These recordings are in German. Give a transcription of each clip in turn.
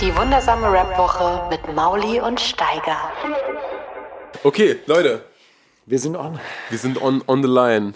Die wundersame Rap-Woche mit Mauli und Steiger. Okay, Leute, Wir sind on. wir sind on, on the line.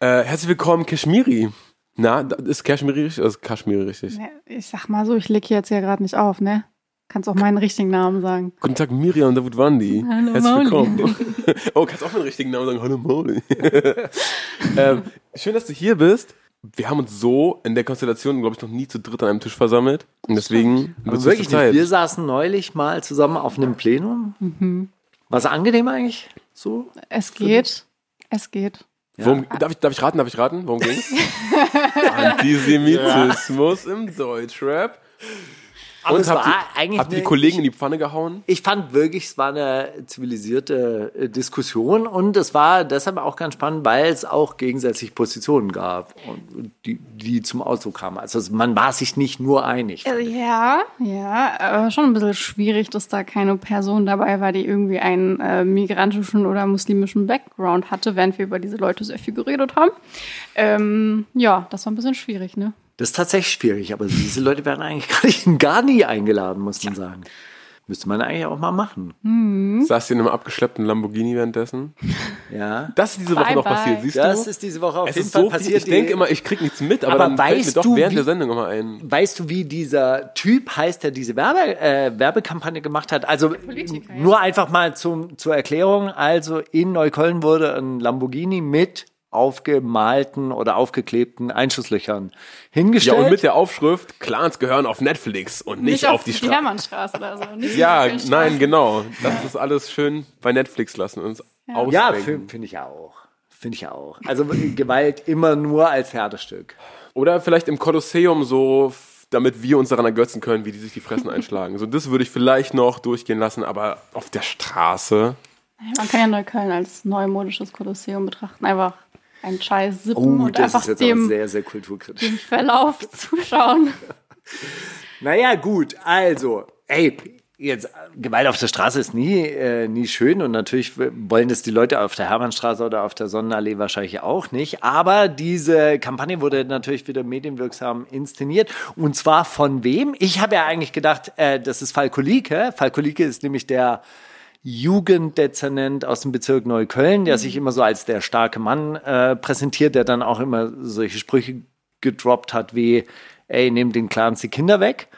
Äh, herzlich willkommen, Kashmiri. Na, ist Kashmiri richtig oder ist Kashmiri richtig? Ich sag mal so, ich leg hier jetzt ja gerade nicht auf, ne? Kannst auch meinen richtigen Namen sagen. Guten Tag, Miriam David Wandi. Hallo, Herzlich Mauli. willkommen. oh, kannst auch meinen richtigen Namen sagen. Hallo, Mauli. ähm, schön, dass du hier bist. Wir haben uns so in der Konstellation, glaube ich, noch nie zu dritt an einem Tisch versammelt. Und deswegen Aber wird es wirklich Zeit. nicht. Wir saßen neulich mal zusammen auf einem Plenum. Mhm. War es angenehm eigentlich? So? Es geht. Es geht. Worum, darf, ich, darf ich raten? Darf ich raten? Worum ging's? Antisemitismus im Deutschrap. Aber Und es habt war ihr, eigentlich habt ihr die eine- Kollegen in die Pfanne gehauen? Ich fand wirklich, es war eine zivilisierte äh, Diskussion und es war deshalb auch ganz spannend, weil es auch gegensätzliche Positionen gab, und die, die zum Ausdruck kamen. Also man war sich nicht nur einig. Äh, Ja, ja, aber schon ein bisschen schwierig, dass da keine Person dabei war, die irgendwie einen äh, migrantischen oder muslimischen Background hatte, während wir über diese Leute sehr viel geredet haben. Ähm, ja, das war ein bisschen schwierig, ne? Das ist tatsächlich schwierig, aber diese Leute werden eigentlich gar, nicht, gar nie eingeladen, muss man sagen. Müsste man eigentlich auch mal machen. Hm? Saß ihr in einem abgeschleppten Lamborghini währenddessen? Ja. Das ist diese Woche Bye, noch bye. passiert, siehst Das du? ist diese Woche auf es jeden ist Fall so viel, passiert. ich denke immer, ich krieg nichts mit, aber, Aber dann fällt mir weißt doch du, während wie- der Sendung immer ein. Weißt du, wie dieser Typ heißt, der diese Werbe, äh, Werbekampagne gemacht hat? Also nur einfach mal zum, zur Erklärung. Also in Neukölln wurde ein Lamborghini mit aufgemalten oder aufgeklebten Einschusslöchern Ja, hingestellt. und mit der Aufschrift, Clans gehören auf Netflix und nicht, auf die Straße. Hermannstraße oder so. Nicht Ja, die nein, genau. Das ist alles schön bei Netflix lassen und uns ausdenken. ja, finde find ich auch. Finde ich auch. Also Gewalt immer nur als Theaterstück. Oder vielleicht im Kolosseum so, damit wir uns daran ergötzen können, wie die sich die Fressen einschlagen. So, das würde ich vielleicht noch durchgehen lassen, aber auf der Straße. Man kann ja Neukölln als neumodisches Kolosseum betrachten. Einfach einen Scheiß sippen Oh, und das einfach ist jetzt aber dem, sehr, sehr kulturkritisch. dem Verlauf zuschauen. Naja, gut, also, ey, jetzt, Gewalt auf der Straße ist nie, äh, nie schön und natürlich wollen das die Leute auf der Hermannstraße oder auf der Sonnenallee wahrscheinlich auch nicht. Aber diese Kampagne wurde natürlich wieder medienwirksam inszeniert und zwar von wem? Ich habe ja eigentlich gedacht, äh, das ist Falko Lieke. Falko Lieke ist nämlich der Jugenddezernent aus dem Bezirk Neukölln, der sich immer so als der starke Mann äh, präsentiert, der dann auch immer solche Sprüche gedroppt hat wie, ey, nehmt den Clans die Kinder weg.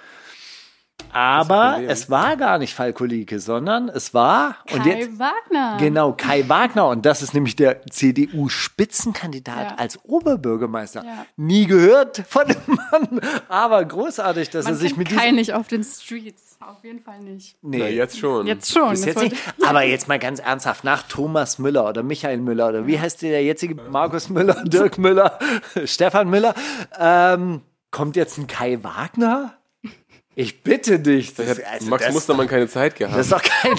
Aber es war gar nicht Falko Lieke, sondern es war und Kai jetzt Wagner. genau Kai Wagner und das ist nämlich der CDU-Spitzenkandidat Ja. als Oberbürgermeister. Ja. Nie gehört von dem Mann, aber großartig, dass Man er sich mit Kai diesem nicht auf den Streets. Auf jeden Fall nicht. nee, Na, jetzt schon. Jetzt schon. jetzt nicht. wollte- Aber jetzt mal ganz ernsthaft, nach Thomas Müller oder Michael Müller oder wie heißt der jetzige Markus Müller, Dirk Müller, Stefan Müller, ähm, kommt jetzt ein Kai Wagner? Ich bitte dich. Das, Hat also Max das, Mustermann keine Zeit gehabt. das ist doch kein,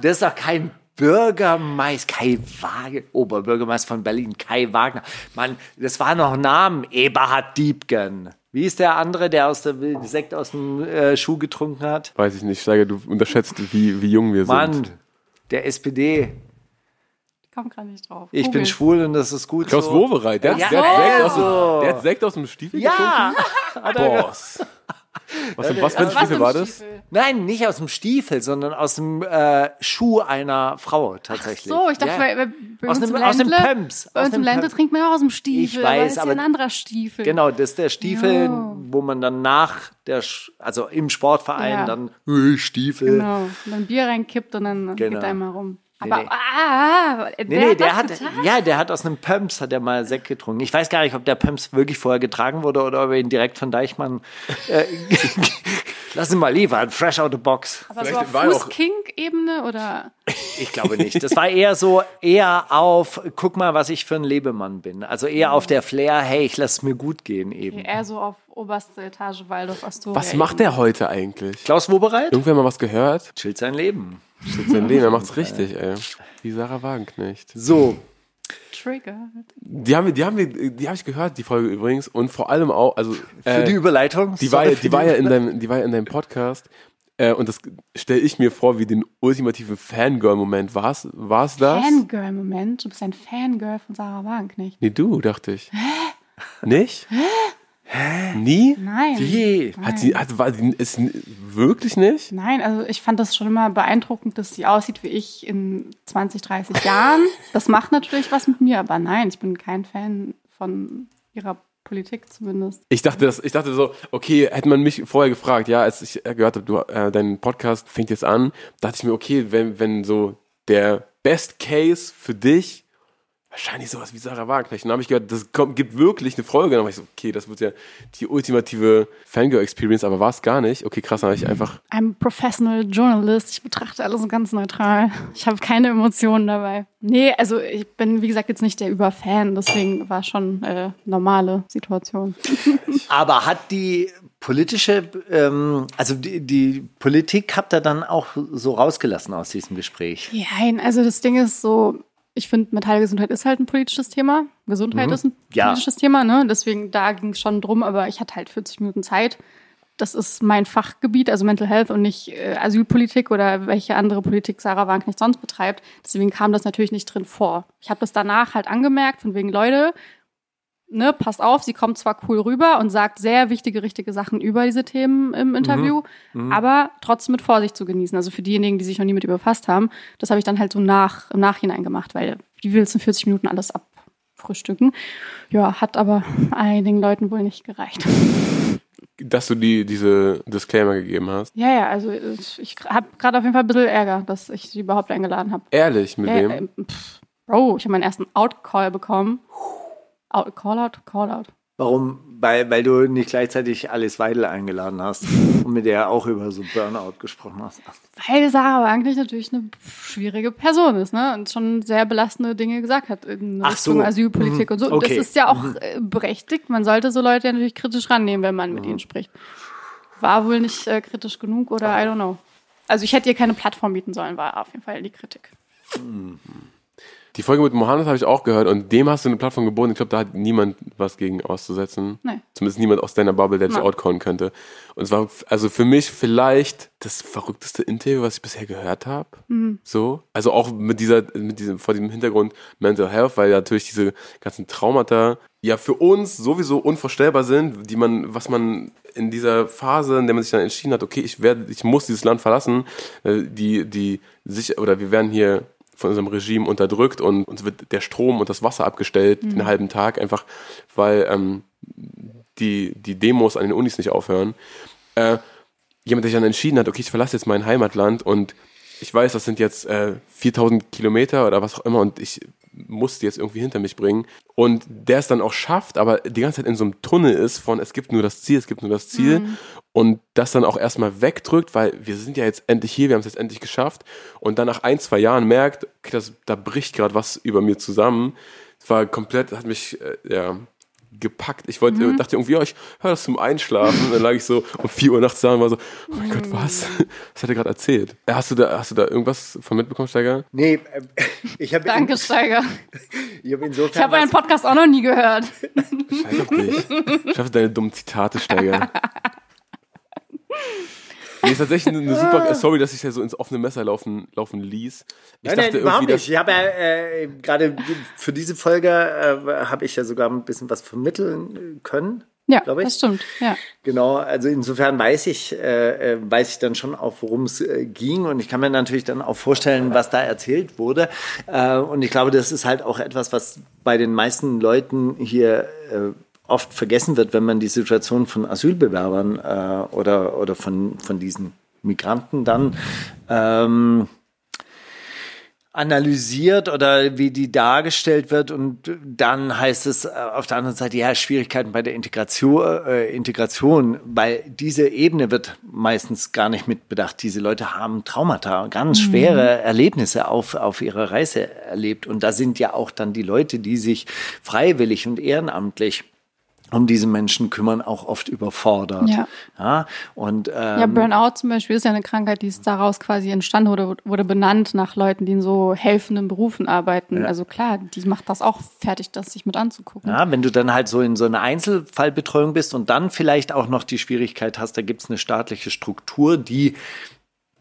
das ist doch kein Bürgermeister, Kai Wagner, Oberbürgermeister von Berlin, Kai Wagner. Mann, das war noch ein Name, Eberhard Diebken. Wie ist der andere, der aus der Sekt aus dem äh, Schuh getrunken hat? Weiß ich nicht, Steiger, du unterschätzt, wie, wie jung wir Mann, sind. der SPD. Ich komme gerade nicht drauf. Ich bin Google. schwul und das ist gut Klaus so. Wowereit, der, Ja, der, hat Sekt aus dem, der hat Sekt aus dem Stiefel Ja! getrunken? Boss. Was, für- was für ein Was Stiefel war das? Stiefel? Nein, nicht aus dem Stiefel, sondern aus dem äh, Schuh einer Frau tatsächlich. So, ich dachte, ja. bei, bei, Aus dem- im aus dem Ländle, Pumps, Bei aus uns im dem Ländle trinkt man ja aus dem Stiefel. Ich aber weiß, ist ja aber- ein anderer Stiefel. Genau, das ist der Stiefel, Ja. wo man dann nach der, also im Sportverein Ja. dann äh, Stiefel. Genau. Und dann Bier reinkippt und dann Genau. geht einmal rum. Nee, Aber, nee. ah, der Nee, nee, hat der hat, getan? ja, der hat aus einem Pumps, hat er mal Sekt getrunken. Ich weiß gar nicht, ob der Pumps wirklich vorher getragen wurde oder ob er ihn direkt von Deichmann, äh, lass ihn mal liefern, fresh out the box. Aber so Vielleicht auf war er auch- Fußkink Ebene oder? Ich glaube nicht. Das war eher so, eher auf, guck mal, was ich für ein Lebemann bin. Also eher auf der Flair, hey, ich lass es mir gut gehen eben. Eher so auf oberste Etage Waldorf Astoria. Was macht der heute eigentlich? Klaus Wobereit? Irgendwer mal was gehört? Chillt sein Leben. Shit, sein Leben, er macht's richtig, ey. Wie Sarah Wagenknecht. So, Triggered. Die haben wir, die haben wir, die habe ich gehört, die Folge übrigens. Und vor allem auch, also für äh, die Überleitung. die war, ja- für die war ja in deinem, die war ja in deinem Podcast. Äh, und das stelle ich mir vor wie den ultimativen Fangirl-Moment. War's, war's das? Fangirl-Moment. Du bist ein Fangirl von Sarah Wagenknecht. Nee, du, dachte ich. Nicht? Hä? Nie? Nein. Wie? Hat sie, hat, war die, ist wirklich nicht? Nein, also ich fand das schon immer beeindruckend, dass sie aussieht wie ich in 20, 30 Jahren. Das macht natürlich was mit mir, aber nein, ich bin kein Fan von ihrer Politik zumindest. Ich dachte, das, ich dachte so, okay, hätte man mich vorher gefragt, ja, als ich äh, gehört habe, du, äh, dein Podcast fängt jetzt an, dachte ich mir, okay, wenn, wenn so der Best Case für dich wahrscheinlich sowas wie Sarah Wagenknecht. Und dann habe ich gehört, das kommt, gibt wirklich eine Folge. Dann war ich so, okay, das wird ja die ultimative Fangirl-Experience, aber war es gar nicht. Okay, krass, dann habe ich einfach, I'm a professional journalist. Ich betrachte alles ganz neutral. Ich habe keine Emotionen dabei. Nee, also ich bin, wie gesagt, jetzt nicht der Überfan. Deswegen war schon äh, normale Situation. Aber hat die politische, ähm, also die, die Politik habt ihr dann auch so rausgelassen aus diesem Gespräch? Nein, also das Ding ist so, ich finde, Metallgesundheit ist halt ein politisches Thema. Gesundheit ist ein Ja. politisches Thema, ne? Deswegen, da ging es schon drum, aber ich hatte halt 40 Minuten Zeit. Das ist mein Fachgebiet, also Mental Health und nicht äh, Asylpolitik oder welche andere Politik Sarah Wagenknecht sonst betreibt. Deswegen kam das natürlich nicht drin vor. Ich habe das danach halt angemerkt, von wegen, Leute, ne, passt auf, sie kommt zwar cool rüber und sagt sehr wichtige, richtige Sachen über diese Themen im Interview, aber trotzdem mit Vorsicht zu genießen. Also für diejenigen, die sich noch nie mit ihr befasst haben, das habe ich dann halt so nach, im Nachhinein gemacht, weil wie willst du in 40 Minuten alles abfrühstücken? Ja, hat aber einigen Leuten wohl nicht gereicht. dass du die, diese Disclaimer gegeben hast. Ja, ja, also ich, ich habe gerade auf jeden Fall ein bisschen Ärger, dass ich sie überhaupt eingeladen habe. Ehrlich, mit Ja, wem? ähm, pff, Bro, ich habe meinen ersten Out-Call bekommen. Out, Call-out? Call-out. Warum? Weil, weil du nicht gleichzeitig Alice Weidel eingeladen hast und mit der auch über so Burnout gesprochen hast. Weil Sarah eigentlich natürlich eine schwierige Person ist, ne? Und schon sehr belastende Dinge gesagt hat in Ach Richtung so. Asylpolitik Mhm. und so. Okay. Das ist ja auch äh, berechtigt. Man sollte so Leute ja natürlich kritisch rannehmen, wenn man mit ihnen spricht. War wohl nicht äh, kritisch genug oder I don't know. Also ich hätte ihr keine Plattform bieten sollen, war auf jeden Fall die Kritik. Die Folge mit Mohammed habe ich auch gehört und dem hast du eine Plattform geboten. Ich glaube, da hat niemand was gegen auszusetzen. Nee. Zumindest niemand aus deiner Bubble, der dich Nein. outcallen könnte. Und es war also für mich vielleicht das verrückteste Interview, was ich bisher gehört habe. Mhm. So. Also auch mit dieser, mit diesem, vor diesem Hintergrund Mental Health, weil natürlich diese ganzen Traumata ja für uns sowieso unvorstellbar sind, die man, was man in dieser Phase, in der man sich dann entschieden hat, okay, ich werde, ich muss dieses Land verlassen, äh, die, die sich, oder wir werden hier von unserem Regime unterdrückt und uns wird der Strom und das Wasser abgestellt den halben Tag, einfach weil ähm, die, die Demos an den Unis nicht aufhören. Äh, jemand, der sich dann entschieden hat, okay, ich verlasse jetzt mein Heimatland und ich weiß, das sind jetzt äh, 4000 Kilometer oder was auch immer und ich muss die jetzt irgendwie hinter mich bringen. Und der es dann auch schafft, aber die ganze Zeit in so einem Tunnel ist von, es gibt nur das Ziel, es gibt nur das Ziel und das dann auch erstmal wegdrückt, weil wir sind ja jetzt endlich hier, wir haben es jetzt endlich geschafft und dann nach ein, zwei Jahren merkt, okay, das, da bricht gerade was über mir zusammen. Es war komplett, hat mich, äh, ja, gepackt. Ich wollte, dachte irgendwie, ja, ich höre das zum Einschlafen. Und dann lag ich so um 4 Uhr nachts da und war so, oh mein Gott, was? Was hat er gerade erzählt? Äh, Hast du da, hast du da irgendwas von mitbekommen, Steiger? Nee, äh, ich habe Danke, Steiger. ich hab insofern Ich habe Podcast auch noch nie gehört. Scheiß auf dich. Schaffe deine dummen Zitate, Steiger. Nee, ist tatsächlich eine super, sorry, dass ich ja so ins offene Messer laufen, laufen ließ. Ich Nein, nein, überhaupt nicht. Ich habe ja äh, gerade für diese Folge äh, habe ich ja sogar ein bisschen was vermitteln können. Ja, ich. das stimmt. Ja. Genau, also insofern weiß ich, äh, äh, weiß ich dann schon auch, worum es äh, ging und ich kann mir natürlich dann auch vorstellen, was da erzählt wurde. Äh, und ich glaube, das ist halt auch etwas, was bei den meisten Leuten hier äh, oft vergessen wird, wenn man die Situation von Asylbewerbern äh, oder, oder von, von diesen Migranten dann ähm, analysiert oder wie die dargestellt wird. Und dann heißt es äh, auf der anderen Seite ja Schwierigkeiten bei der Integration, äh, Integration, weil diese Ebene wird meistens gar nicht mitbedacht. Diese Leute haben Traumata, ganz schwere Erlebnisse auf auf ihrer Reise erlebt. Und da sind ja auch dann die Leute, die sich freiwillig und ehrenamtlich um diese Menschen kümmern, auch oft überfordert. Ja. ja und ähm, Ja, Burnout zum Beispiel ist ja eine Krankheit, die ist daraus quasi entstanden oder wurde benannt nach Leuten, die in so helfenden Berufen arbeiten. Also klar, die macht das auch fertig, das sich mit anzugucken. Ja, wenn du dann halt so in so einer Einzelfallbetreuung bist und dann vielleicht auch noch die Schwierigkeit hast, da gibt's eine staatliche Struktur, die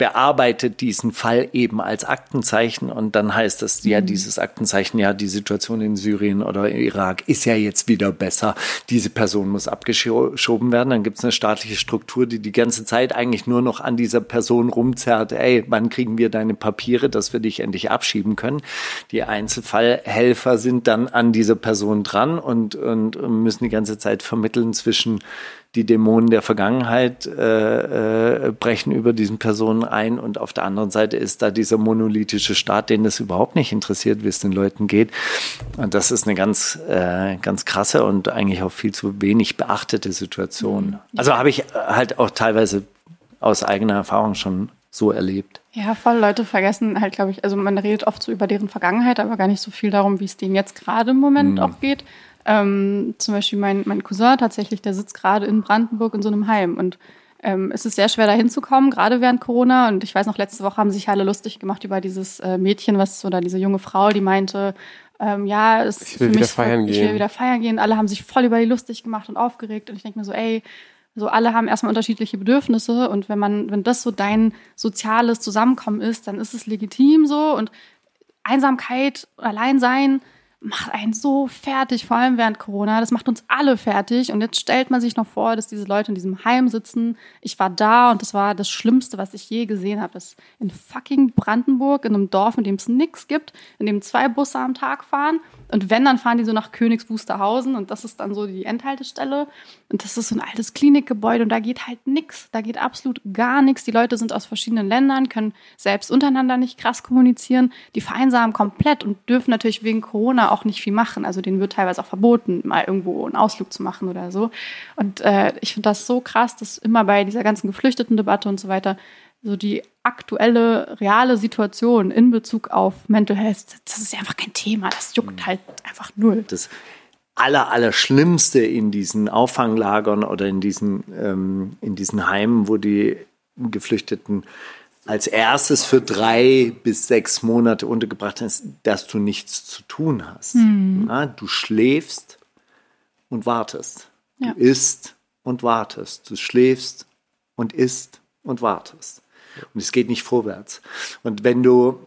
bearbeitet diesen Fall eben als Aktenzeichen und dann heißt es ja, dieses Aktenzeichen, ja, die Situation in Syrien oder Irak ist ja jetzt wieder besser. Diese Person muss abgeschoben werden. Dann gibt's eine staatliche Struktur, die die ganze Zeit eigentlich nur noch an dieser Person rumzerrt. Ey, wann kriegen wir deine Papiere, dass wir dich endlich abschieben können? Die Einzelfallhelfer sind dann an dieser Person dran und, und müssen die ganze Zeit vermitteln zwischen die Dämonen der Vergangenheit äh, äh, brechen über diesen Personen ein und auf der anderen Seite ist da dieser monolithische Staat, den das überhaupt nicht interessiert, wie es den Leuten geht. Und das ist eine ganz, äh, ganz krasse und eigentlich auch viel zu wenig beachtete Situation. Also habe ich halt auch teilweise aus eigener Erfahrung schon so erlebt. Ja, voll Leute vergessen halt, glaube ich, also man redet oft so über deren Vergangenheit, aber gar nicht so viel darum, wie es denen jetzt gerade im Moment auch geht. Ähm, zum Beispiel mein, mein Cousin tatsächlich, der sitzt gerade in Brandenburg in so einem Heim und ähm, es ist sehr schwer, da hinzukommen, gerade während Corona. Und ich weiß noch, letzte Woche haben sich alle lustig gemacht über dieses äh, Mädchen, was oder diese junge Frau, die meinte, ähm, ja, es Ich will für wieder mich feiern ich gehen. will wieder feiern gehen. Alle haben sich voll über die lustig gemacht und aufgeregt. Und ich denke mir so, ey, so alle haben erstmal unterschiedliche Bedürfnisse und wenn man, wenn das so dein soziales Zusammenkommen ist, dann ist es legitim so und Einsamkeit, Alleinsein macht einen so fertig, vor allem während Corona. Das macht uns alle fertig. Und jetzt stellt man sich noch vor, dass diese Leute in diesem Heim sitzen. Ich war da und das war das Schlimmste, was ich je gesehen habe. Das in fucking Brandenburg, in einem Dorf, in dem es nichts gibt, in dem zwei Busse am Tag fahren. Und wenn, dann fahren die so nach Königs Wusterhausen und das ist dann so die Endhaltestelle. Und das ist so ein altes Klinikgebäude und da geht halt nix. Da geht absolut gar nichts. Die Leute sind aus verschiedenen Ländern, können selbst untereinander nicht krass kommunizieren. Die vereinsamen komplett und dürfen natürlich wegen Corona auch nicht viel machen. Also denen wird teilweise auch verboten, mal irgendwo einen Ausflug zu machen oder so. Und äh, ich finde das so krass, dass immer bei dieser ganzen Geflüchteten-Debatte und so weiter so die aktuelle, reale Situation in Bezug auf Mental Health, das ist ja einfach kein Thema. Das juckt halt einfach null. das aller, aller Schlimmste in diesen Auffanglagern oder in diesen, ähm, in diesen Heimen, wo die Geflüchteten als erstes für drei bis sechs Monate untergebracht sind, ist, dass du nichts zu tun hast. Ja, du schläfst und wartest. Ja. Du isst und wartest. Du schläfst und isst und wartest. Und es geht nicht vorwärts. Und wenn du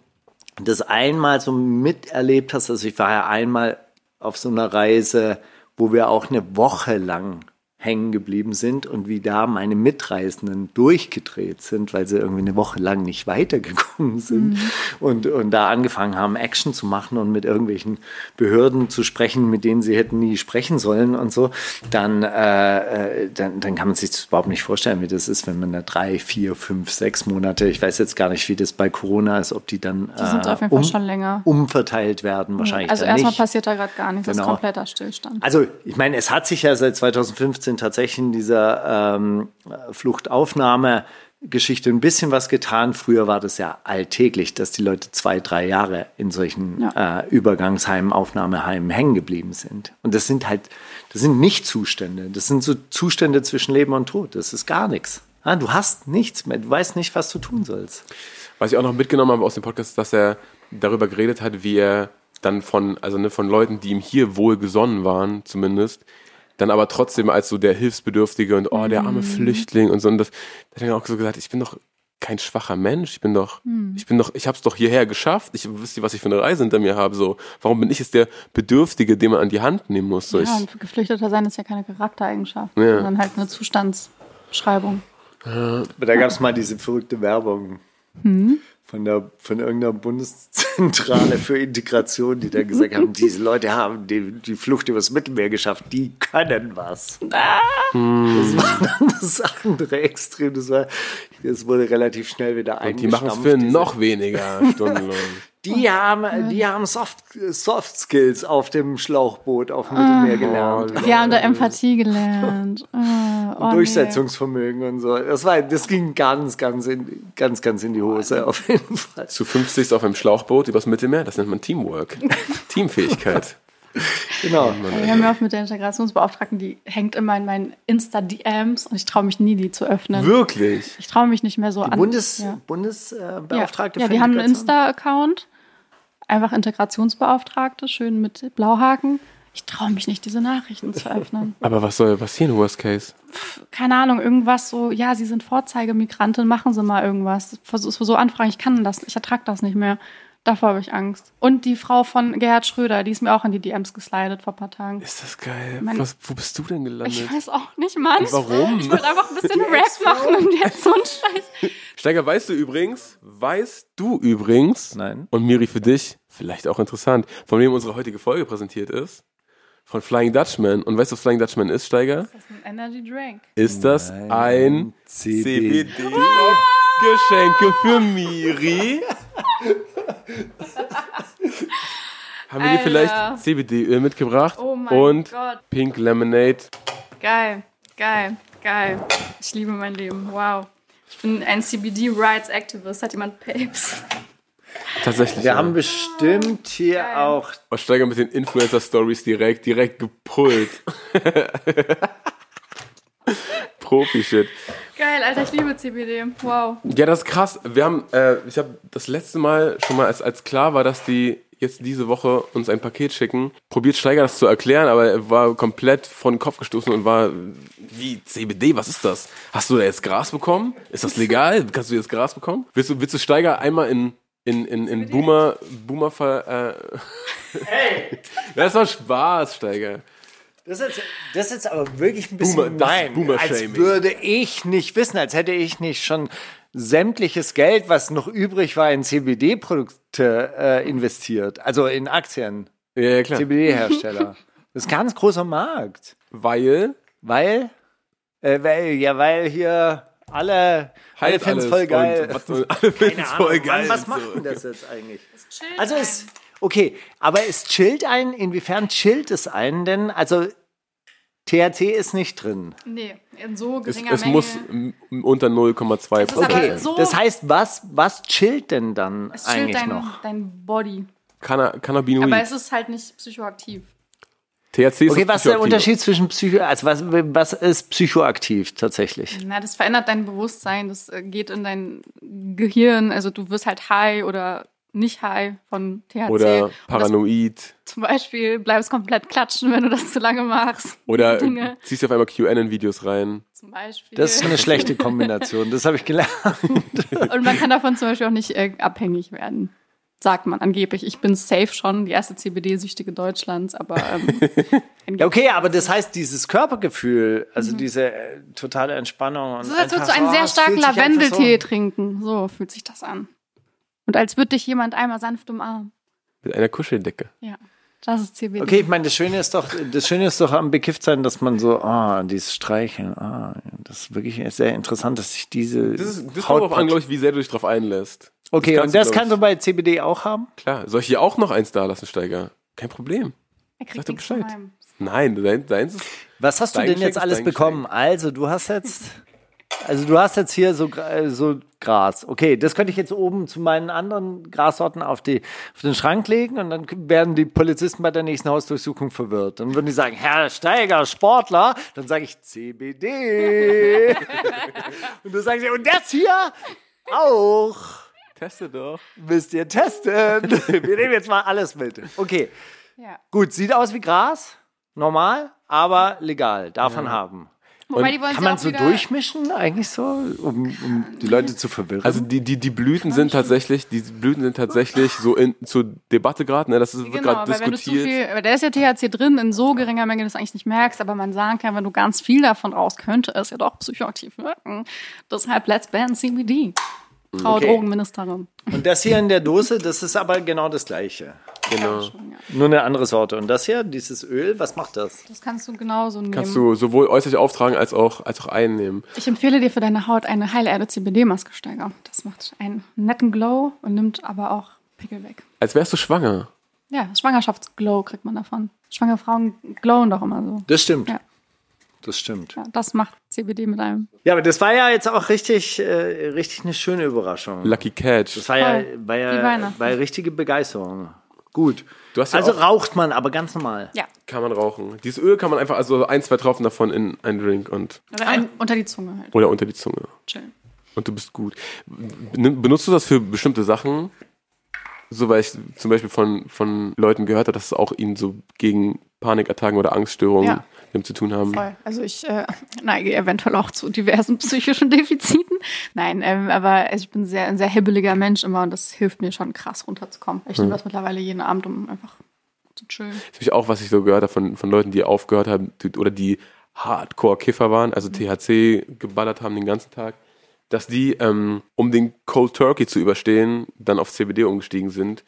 das einmal so miterlebt hast, also ich war ja einmal auf so einer Reise, wo wir auch eine Woche lang hängen geblieben sind und wie da meine Mitreisenden durchgedreht sind, weil sie irgendwie eine Woche lang nicht weitergekommen sind und, und da angefangen haben, Action zu machen und mit irgendwelchen Behörden zu sprechen, mit denen sie hätten nie sprechen sollen und so, dann, äh, äh, dann, dann kann man sich das überhaupt nicht vorstellen, wie das ist, wenn man da drei, vier, fünf, sechs Monate, ich weiß jetzt gar nicht, wie das bei Corona ist, ob die dann Die äh, länger. umverteilt werden, wahrscheinlich Also erstmal nicht. passiert da gerade gar nichts. Das ist Genau. kompletter Stillstand. Also, ich meine, es hat sich ja seit 2015 tatsächlich in dieser ähm, Fluchtaufnahme-Geschichte ein bisschen was getan. Früher war das ja alltäglich, dass die Leute zwei, drei Jahre in solchen Ja. äh, Übergangsheimen, Aufnahmeheimen hängen geblieben sind. Und das sind halt, das sind nicht Zustände. Das sind so Zustände zwischen Leben und Tod. Das ist gar nichts. Ja, du hast nichts mehr. Du weißt nicht, was du tun sollst. Was ich auch noch mitgenommen habe aus dem Podcast, ist, dass er darüber geredet hat, wie er dann von, also ne, von Leuten, die ihm hier wohl gesonnen waren, zumindest, dann aber trotzdem als so der Hilfsbedürftige und oh, der arme Flüchtling und so. Und das, da hat er auch so gesagt, ich bin doch kein schwacher Mensch, ich bin doch, ich bin doch, ich habe es doch hierher geschafft. Ich wisst ihr, was ich für eine Reise hinter mir habe. So, warum bin ich jetzt der Bedürftige, den man an die Hand nehmen muss? So, Ja, ich, und Geflüchteter sein ist ja keine Charaktereigenschaft, Ja. sondern halt eine Zustandsbeschreibung. Aber da gab es mal diese verrückte Werbung von, der, von irgendeiner Bundeszentrale für Integration, die dann gesagt haben, diese Leute haben die, die Flucht übers Mittelmeer geschafft, die können was. Das war dann das andere Extrem. Das, war, das wurde relativ schnell wieder und die machen es für diese- noch weniger Stundenlohn. Die haben, die haben Soft, Soft Skills auf dem Schlauchboot auf dem Mittelmeer gelernt. Wir haben da Empathie gelernt. Oh, oh, nee. Durchsetzungsvermögen und so. Das war, das ging ganz, ganz in, ganz, ganz in die Hose auf jeden Fall. Zu 50 auf einem Schlauchboot übers Mittelmeer, das nennt man Teamwork. Teamfähigkeit. Genau. Wir haben ja auch mit der Integrationsbeauftragten, die hängt immer in meinen Insta-DMs und ich traue mich nie, die zu öffnen. Wirklich? Ich traue mich nicht mehr so an. Bundes, ja. Bundesbeauftragte Ja, für die haben einen. Insta-Account. Einfach Integrationsbeauftragte, schön mit Blauhaken. Ich traue mich nicht, diese Nachrichten zu öffnen. Aber was soll passieren, worst case? Keine Ahnung, irgendwas so, ja, Sie sind Vorzeigemigrantin, machen Sie mal irgendwas. Versuch- So Anfragen, ich kann das, ich ertrage das nicht mehr. Davor habe ich Angst. Und die Frau von Gerhard Schröder, die ist mir auch in die DMs geslidet vor ein paar Tagen. Ist das geil? Mein- was, wo bist du denn gelandet? Ich weiß auch nicht, Mann. Und warum? Ich wollte einfach ein bisschen Rap machen und jetzt so ein Scheiß. Steiger, weißt du übrigens, weißt du übrigens, Nein. und Miri für dich, vielleicht auch interessant, von wem unsere heutige Folge präsentiert ist? Von Flying Dutchman. Und weißt du, was Flying Dutchman ist, Steiger? Das ist ein Energy Drink. Ist das ein CBD. CBD-Geschenke für Miri? Haben wir dir vielleicht CBD-Öl mitgebracht? Oh mein und Gott. Pink Lemonade. Geil, geil, geil. Ich liebe mein Leben. Wow. Ich bin ein CBD Rights Activist. Hat jemand Papes? Tatsächlich. Wir ja. haben bestimmt hier Geil. auch Oh, Steiger mit den Influencer-Stories direkt, direkt gepullt. Profi-Shit. Geil, Alter, ich liebe CBD. Wow. Ja, das ist krass. Wir haben, äh, ich habe das letzte Mal schon mal, als, als klar war, dass die jetzt diese Woche uns ein Paket schicken, probiert Steiger das zu erklären, aber er war komplett von den Kopf gestoßen und war, wie, CBD, was ist das? Hast du da jetzt Gras bekommen? Ist das legal? Kannst du jetzt Gras bekommen? Willst du, willst du Steiger einmal in, in, in, in Boomer, Boomer ver, äh, Hey! Das war Spaß, Steiger. Das ist, jetzt, das ist aber wirklich ein bisschen Boomer- das gemein. Boomer-Shaming. als würde ich nicht wissen, als hätte ich nicht schon sämtliches Geld, was noch übrig war, in CBD-Produkte äh, investiert. Also in Aktien. Ja, ja klar. CBD-Hersteller. Das ist ein ganz großer Markt. Weil, Weil, äh, weil ja, weil hier alle, alle finden es alles voll geil. und was- alle es voll Ahnung, geil. Mann, was macht denn das jetzt eigentlich? Also es, okay, aber es chillt einen, inwiefern chillt es einen denn? Also THC ist nicht drin. Nee, in so Es, geringer es Menge. muss m- unter 0,2 ist aber Prozent Okay, so- das heißt, was, was chillt denn dann es chillt eigentlich dein, noch? dein Body. Canna Cannabinoid. Aber es ist halt nicht psychoaktiv. THC ist Okay, was ist der. Unterschied zwischen Psycho, also was, was ist psychoaktiv tatsächlich? Na, das verändert dein Bewusstsein, das äh, geht in dein Gehirn. Also du wirst halt high oder nicht high von THC. Oder Und das, paranoid. zum Beispiel bleibst komplett klatschen, wenn du das zu lange machst. Oder Dinge. ziehst du auf einmal QAnon-Videos rein. Zum Beispiel. Das ist eine schlechte Kombination, das habe ich gelernt. Und man kann davon zum Beispiel auch nicht äh, abhängig werden. Sagt man angeblich. Ich bin safe schon, die erste CBD-Süchtige Deutschlands, aber ähm, okay, aber das heißt, dieses Körpergefühl, also diese äh, totale Entspannung. es ist, als würdest du einen sehr starken Lavendeltee trinken. So fühlt sich das an. Und als würde dich jemand einmal sanft umarmen. Mit einer Kuscheldecke. Ja, das ist CBD. Okay, ich meine, das Schöne ist doch, das Schöne ist doch am Bekifftsein, dass man so, ah, dieses Streicheln, ah, das ist wirklich sehr interessant, dass sich diese Das, ist, das kommt auch an, glaube ich, wie sehr du dich drauf einlässt. Okay, kannst und das kannst du bei CBD auch haben? Klar. Soll ich hier auch noch eins da lassen, Steiger? Kein Problem. er sag kriegt dir nichts von Bescheid. Nein, dein, deins ist. Was hast du denn Geschenk jetzt alles bekommen? Also, du hast jetzt, also du hast jetzt hier so, äh, so Gras. Okay, das könnte ich jetzt oben zu meinen anderen Grassorten auf, die, auf den Schrank legen und dann werden die Polizisten bei der nächsten Hausdurchsuchung verwirrt. Dann würden die sagen, Herr Steiger, Sportler. Dann sage ich CBD. und dann sagen sie, und das hier auch. Teste doch. Müsst ihr testen. Wir nehmen jetzt mal alles mit. Okay, Ja. gut, sieht aus wie Gras. Normal, aber legal. Darf man haben. Wobei die wollen Kann man so durchmischen eigentlich so, um, um die Leute zu verwirren? Also die, die, die Blüten sind tatsächlich, die Blüten sind tatsächlich so in, zur Debatte gerade, ne? Das ist, wird Genau, gerade weil wenn du diskutiert. viel, weil da ist ja THC drin in so geringer Menge, dass du eigentlich nicht merkst, aber man sagen kann, wenn du ganz viel davon raus, könnte es ja doch psychoaktiv wirken. Deshalb let's ban CBD. Frau Okay. Drogenministerin. Und das hier in der Dose, das ist aber genau das gleiche. Genau. Schon, ja. Nur eine andere Sorte. Und das hier, dieses Öl, was macht das? Das kannst du genauso nehmen. Kannst du sowohl äußerlich auftragen als auch, als auch einnehmen. ich empfehle dir für deine Haut eine Heilerde CBD-Maske, Steiger. Das macht einen netten Glow und nimmt aber auch Pickel weg. Als wärst du schwanger. Ja, Schwangerschaftsglow kriegt man davon. Schwangere Frauen glowen doch immer so. Das stimmt. Ja. Das stimmt. Ja, das macht CBD mit einem. Ja, aber das war ja jetzt auch richtig, äh, richtig eine schöne Überraschung. Lucky Catch. Das war ja, Voll. war Wie ja, war ja richtige Begeisterung. Gut. Du hast ja also auch- raucht man, aber ganz normal. Ja. Kann man rauchen. Dieses Öl kann man einfach, also ein, zwei Tropfen davon in einen Drink und Also ein, unter die Zunge halt. oder unter die Zunge. Chillen. Und du bist gut. Ben- Benutzt du das für bestimmte Sachen? So, weil ich zum Beispiel von, von Leuten gehört habe, dass es auch ihnen so gegen Panikattacken oder Angststörungen Ja. damit zu tun haben. Voll. Also ich äh, neige eventuell auch zu diversen psychischen Defiziten. Nein, ähm, aber ich bin sehr, ein sehr hibbeliger Mensch immer und das hilft mir schon krass runterzukommen. Ich Hm. nehme das mittlerweile jeden Abend, um einfach zu chillen. Das ich auch, was ich so gehört habe von, von Leuten, die aufgehört haben oder die Hardcore-Kiffer waren, also THC geballert haben den ganzen Tag, dass die, ähm, um den Cold Turkey zu überstehen, dann auf CBD umgestiegen sind,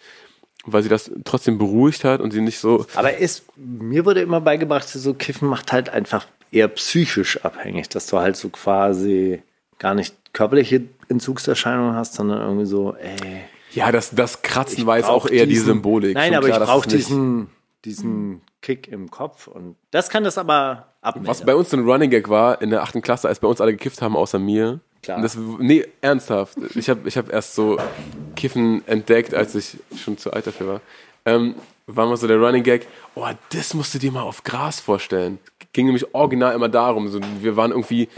weil sie das trotzdem beruhigt hat und sie nicht so. Aber ist, mir wurde immer beigebracht, so Kiffen macht halt einfach eher psychisch abhängig, dass du halt so quasi gar nicht körperliche Entzugserscheinungen hast, sondern irgendwie so, ey. Ja, das, das Kratzen weiß brauch auch eher die diesen- Symbolik. Nein, Schon aber klar, ich brauche diesen, diesen Kick im Kopf und das kann das aber abmildern. Was bei uns so ein Running Gag war in der achten Klasse, als bei uns alle gekifft haben, außer mir. Klar. Das, nee, ernsthaft. Ich habe ich hab erst so Kiffen entdeckt, als ich schon zu alt dafür war. Ähm, war mal so der Running Gag, oh, das musst du dir mal auf Gras vorstellen. Ging nämlich original immer darum. So, wir waren irgendwie,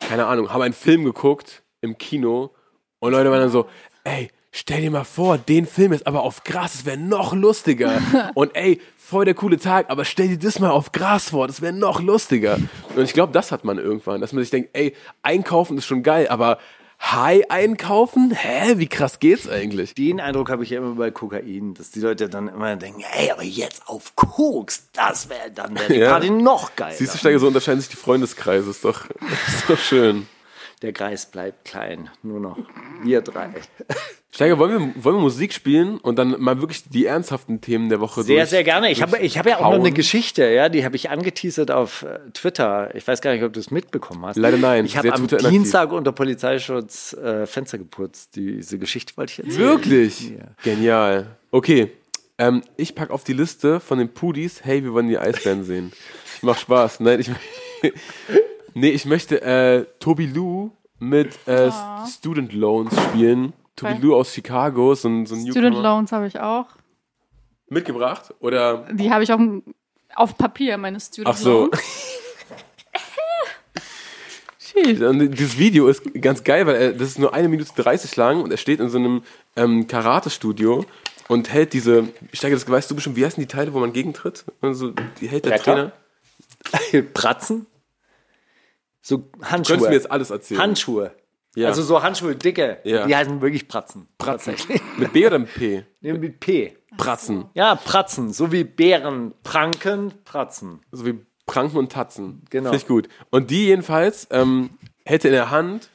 keine Ahnung, haben einen Film geguckt im Kino und Leute waren dann so, ey, stell dir mal vor, den Film ist aber auf Gras, das wäre noch lustiger. Und ey, voll der coole Tag, aber stell dir das mal auf Gras vor, das wäre noch lustiger. Und ich glaube, das hat man irgendwann, dass man sich denkt, ey, einkaufen ist schon geil, aber High einkaufen? Hä, wie krass geht's eigentlich? Den Eindruck habe ich ja immer bei Kokain, dass die Leute dann immer denken, ey, aber jetzt auf Koks, das wäre dann wär die Ja. Party noch geiler. Siehst du, Steiger, so unterscheiden sich die Freundeskreise, ist doch, ist doch schön. Der Kreis bleibt klein, nur noch wir drei. Steiger, wollen wir, wollen wir Musik spielen und dann mal wirklich die ernsthaften Themen der Woche Sehr, durch- sehr gerne. Ich habe, ich habe ja auch noch eine? Geschichte, ja, die habe ich angeteasert auf äh, Twitter. Ich weiß gar nicht, ob du es mitbekommen hast. Leider nein, Ich habe am. Dienstag unter Polizeischutz äh, Fenster geputzt. Diese Geschichte wollte ich erzählen. Wirklich? Ja. Genial. Okay, ähm, ich pack auf die Liste von den Pudis, hey, wir wollen die Eisbären sehen. Macht Spaß. Nein, ich, nee, ich möchte äh, Tobi Lou mit äh, Student Loans spielen. Tobi Okay. Lou aus Chicago, so ein, so ein Student Newcomer. Loans habe ich auch. Mitgebracht? Oder? Die habe ich auf, dem- auf Papier, meine Student Ach so. Loans. Und dieses Video ist ganz geil, weil er, das ist nur eine Minute 30 lang und er steht in so einem ähm, Karate-Studio und hält diese, ich denke, das weißt du bestimmt, wie heißen die Teile, wo man gegentritt? Also, die hält der. Trainer. Pratzen? So Du Handschuhe. könntest mir jetzt alles erzählen. Handschuhe. Ja. Also so Handschuhe, dicke. Ja. Die heißen wirklich Pratzen. Pratzen. Tatsächlich. Mit B oder mit P? Nehmen mit P. Pratzen. Ja, Pratzen. So wie Bären, Pranken, Pratzen. So wie Pranken und Tatzen. Genau. Finde ich gut. Und die jedenfalls ähm, hätte in der Hand,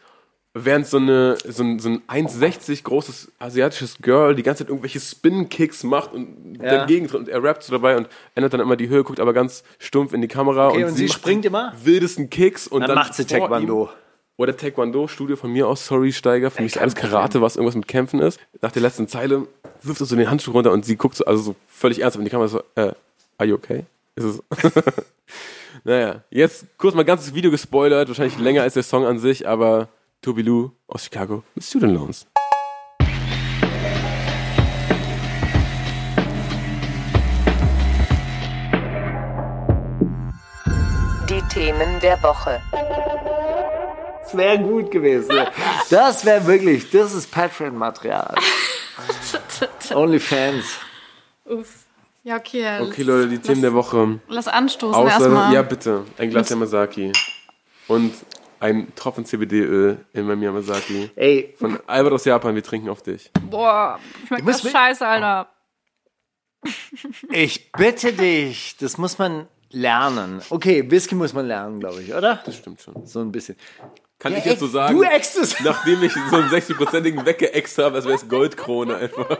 während so, eine, so ein, so ein 1,60 großes asiatisches Girl die ganze Zeit irgendwelche Spin-Kicks macht und Ja. dagegen tritt und er rappt so dabei und ändert dann immer die Höhe, guckt aber ganz stumpf in die Kamera. Okay, und sie macht springt immer? Wildesten Kicks und Dann, dann, macht sie Taekwondo. Oder Taekwondo, Studio von mir aus, sorry Steiger, für mich ist alles Karate, was irgendwas mit Kämpfen ist. Nach der letzten Zeile wirft er so den Handschuh runter und sie guckt so, also so völlig ernst in die Kamera so, äh, are you okay? Ist es. naja, jetzt kurz mal ganzes Video gespoilert, wahrscheinlich länger als der Song an sich, aber Tobi Lou aus Chicago mit Student Loans. Die Themen der Woche. Das wäre gut gewesen. Das wäre wirklich, das ist Patreon-Material. Onlyfans. Uff. Ja, okay. Okay, Leute, die Themen der Woche. Lass anstoßen Außer, erstmal. ja bitte, ein Glas Yamazaki und ein Tropfen CBD-Öl in meinem Yamazaki. Ey, Von Albert aus Japan, wir trinken auf dich. Boah, schmeckt das scheiße, Alter. ich bitte dich, das muss man lernen. Okay, Whisky muss man lernen, glaube ich, oder? Das stimmt schon. So ein bisschen. Kann Ja, ich jetzt so sagen, du ächst es. nachdem ich so einen 60-prozentigen weggeext habe, als wäre es Goldkrone einfach.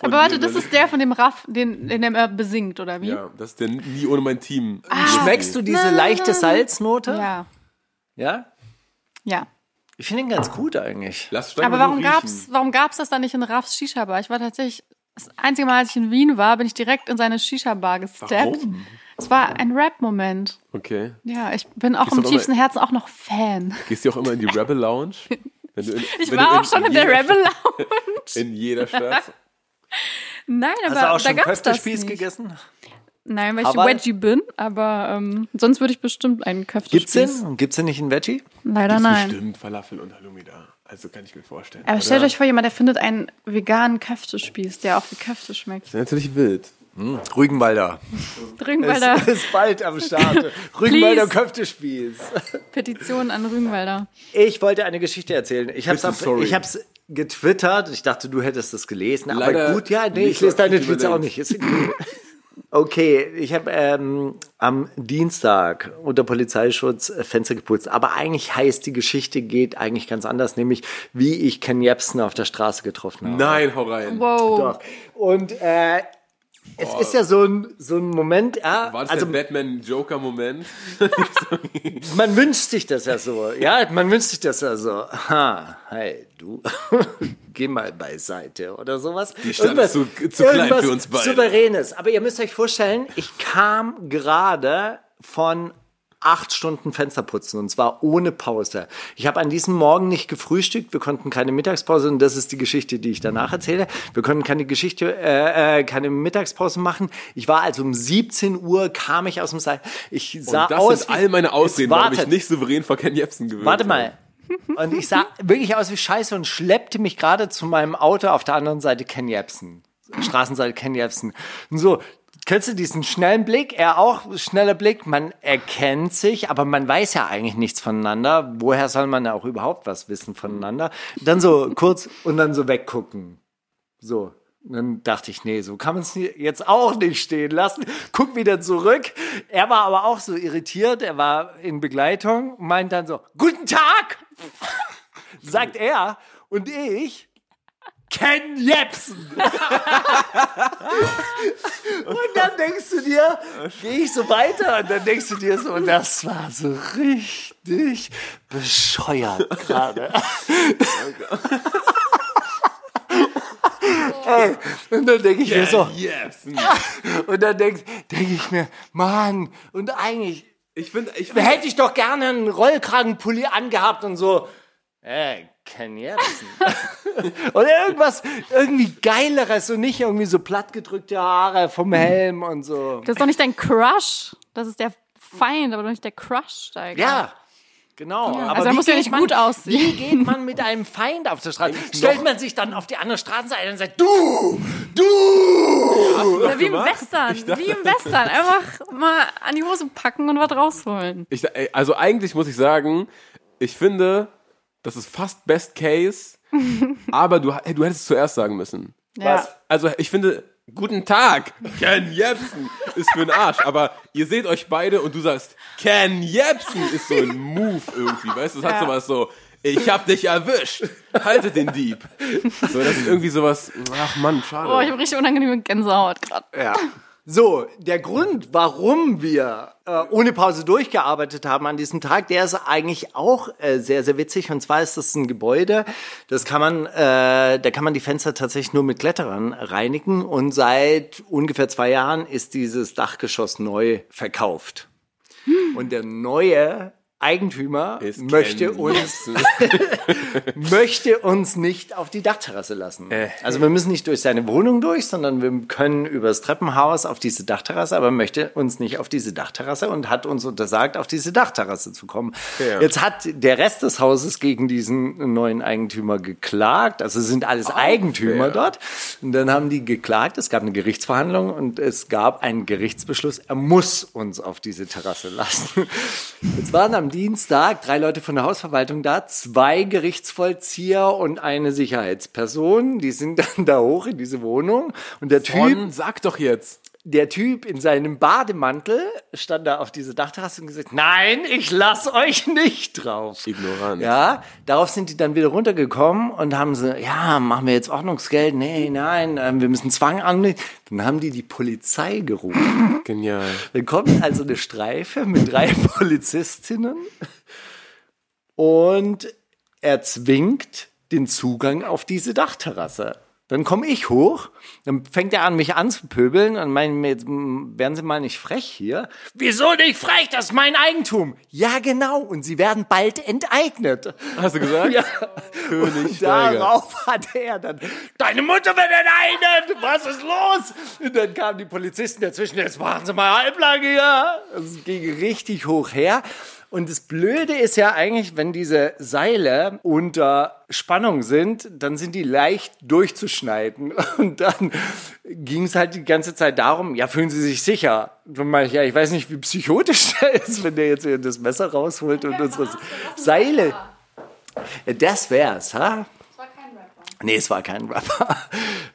Aber warte, das ist der von dem Raff, den, den er besingt, oder wie? Ja, das ist der nie ohne mein Team. Schmeckst du diese leichte Salznote? Ja. Ja? ja. Ich finde ihn ganz gut eigentlich. Lass Aber warum gab's, warum gab's das dann nicht in Raffs Shisha-Bar? Ich war tatsächlich Das einzige Mal, als ich in Wien war, bin ich direkt in seine Shisha-Bar gesteppt. Warum? Es war ein Rap-Moment. Okay. Ja, ich bin auch Gehst im tiefsten Herzen auch noch Fan. Gehst du auch immer in die Rebel Lounge? Wenn du in, Ich wenn war du auch schon in der jeder Rebel Stadt- Lounge. In jeder Stadt. Nein, aber Hast du auch da schon gab's das Köftespieß nicht. gegessen? Nein, weil ich Aber- Wedgie bin, aber ähm, sonst würde ich bestimmt einen Köftespieß. Gibt's den? Gibt's den nicht in Veggie? Leider Gibt's nein. Bestimmt Falafel und Halloumi da. Also kann ich mir vorstellen. Aber oder? stellt euch vor, jemand, der findet einen veganen Köftespieß, der auch wie Köfte schmeckt. Das ist natürlich wild. Rügenwalder. Rügenwalder, Es ist bald am Start. Rügenwalder. Köftespieß. Petition an Rügenwalder. Ich wollte eine Geschichte erzählen. Ich ich hab's getwittert. Ich dachte, du hättest es gelesen. Leider aber gut, ja, nee, ich lese deine Tweets auch nicht. Ist okay. Okay, ich habe ähm, am Dienstag unter Polizeischutz äh, Fenster geputzt. Aber eigentlich heißt die Geschichte geht eigentlich ganz anders, nämlich wie ich Ken Jebsen auf der Straße getroffen habe. Nein, hau rein. Wow. Doch. Und äh, es ist ja so ein, so ein Moment, ja, War das also der Batman-Joker-Moment? man wünscht sich das ja so, ja, man wünscht sich das ja so. Ha, hey, du, geh mal beiseite oder sowas. Die Stadt ist zu- zu klein für uns beide. Souveränes. Aber ihr müsst euch vorstellen, ich kam gerade von acht Stunden Fensterputzen und zwar ohne Pause. Ich habe an diesem Morgen nicht gefrühstückt, wir konnten keine Mittagspause und das ist die Geschichte, die ich danach erzähle. Wir konnten keine Geschichte, äh, äh, keine Mittagspause machen. Ich war also um 17 Uhr, kam ich aus dem Saal. Ich sah Und das aus sind wie- all meine Ausreden, warum ich nicht souverän vor Ken Jebsen gewöhnt Warte habe. mal. Und ich sah wirklich aus wie Scheiße und schleppte mich gerade zu meinem Auto auf der anderen Seite Ken Jebsen. Straßenseite Ken Jebsen. Und so, kennst du diesen schnellen Blick? Er auch, schneller Blick. Man erkennt sich, aber man weiß ja eigentlich nichts voneinander. Woher soll man ja auch überhaupt was wissen voneinander? Dann so kurz und dann so weggucken. So. Und Dann dachte ich, nee, so kann man es jetzt auch nicht stehen lassen. Guck wieder zurück. Er war aber auch so irritiert. Er war in Begleitung, meint dann so, guten Tag, sagt er. Und ich, Ken Jebsen. und dann denkst du dir, gehe ich so weiter und dann denkst du dir so, das war so richtig bescheuert gerade. Ey, und dann denke ich mir so, Jebsen. und dann denke denk ich mir, Mann, und eigentlich Ich finde, ich find, hätte ich doch gerne einen Rollkragenpulli angehabt und so, äh, Ken Jebsen. Oder irgendwas, irgendwie geileres und nicht irgendwie so plattgedrückte Haare vom Helm und so. Das ist doch nicht dein Crush. Das ist der Feind, aber doch nicht der Crush, Steiger. Ja. Genau, aber also er wie muss ja geht nicht man, gut aussehen. Wie geht man mit einem Feind auf der Straße? Stellt man sich dann auf die andere Straßenseite und sagt, du, du. Oder wie im Western. Wie im Western. Einfach mal an die Hose packen und was rausholen. ich, also eigentlich muss ich sagen, ich finde, das ist fast Best Case, aber du, ey, du hättest es zuerst sagen müssen. Ja. Also ich finde, guten Tag, Ken Jebsen ist für den Arsch, aber ihr seht euch beide und du sagst, Ken Jebsen ist so ein Move irgendwie, weißt du, das hat Ja. sowas so, ich hab dich erwischt, haltet den Dieb. So, das ist irgendwie sowas, ach Mann, schade. Oh, ich habe richtig unangenehme Gänsehaut gerade. Ja. So, der Grund, warum wir äh, ohne Pause durchgearbeitet haben an diesem Tag, der ist eigentlich auch äh, sehr, sehr witzig. Und zwar ist das ein Gebäude, das kann man, äh, da kann man die Fenster tatsächlich nur mit Kletterern reinigen. Und seit ungefähr zwei Jahren ist dieses Dachgeschoss neu verkauft. Und der neue Eigentümer Ist möchte Ken uns möchte uns nicht auf die Dachterrasse lassen. Also wir müssen nicht durch seine Wohnung durch, sondern wir können übers Treppenhaus auf diese Dachterrasse, aber möchte uns nicht auf diese Dachterrasse und hat uns untersagt, auf diese Dachterrasse zu kommen. Fair. Jetzt hat der Rest des Hauses gegen diesen neuen Eigentümer geklagt. Also sind alles Eigentümer fair. dort. Und dann haben die geklagt. Es gab eine Gerichtsverhandlung und es gab einen Gerichtsbeschluss. Er muss uns auf diese Terrasse lassen. Jetzt waren am Dienstag drei Leute von der Hausverwaltung da, zwei Gerichtsvollzieher und eine Sicherheitsperson. Die sind dann da hoch in diese Wohnung und der Typ, Von, sag doch jetzt. Der Typ in seinem Bademantel stand da auf diese Dachterrasse und gesagt, nein, ich lass euch nicht drauf. Ignorant. Ja, darauf sind die dann wieder runtergekommen und haben sie, ja, machen wir jetzt Ordnungsgeld? Nee, nein, ähm, wir müssen Zwang annehmen. Dann haben die die Polizei gerufen. Genial. Dann kommt also eine Streife mit drei Polizistinnen und erzwingt den Zugang auf diese Dachterrasse. Dann komme ich hoch, dann fängt er an, mich anzupöbeln und meinen, mir, jetzt werden Sie mal nicht frech hier. Wieso nicht frech? Das ist mein Eigentum. Ja, genau. Und Sie werden bald enteignet. Hast du gesagt? Ja. König Und Steiger. darauf hat er dann, deine Mutter wird enteignet, was ist los? Und dann kamen die Polizisten dazwischen, jetzt machen sie mal halblang hier. Es ging richtig hoch her. Und das Blöde ist ja eigentlich, wenn diese Seile unter Spannung sind, dann sind die leicht durchzuschneiden. Und dann ging es halt die ganze Zeit darum, ja, fühlen Sie sich sicher? Dann meine ich, ja, ich weiß nicht, wie psychotisch der ist, wenn der jetzt hier das Messer rausholt und unsere Seile. Das wär's, ha? Nee, es war kein Rapper.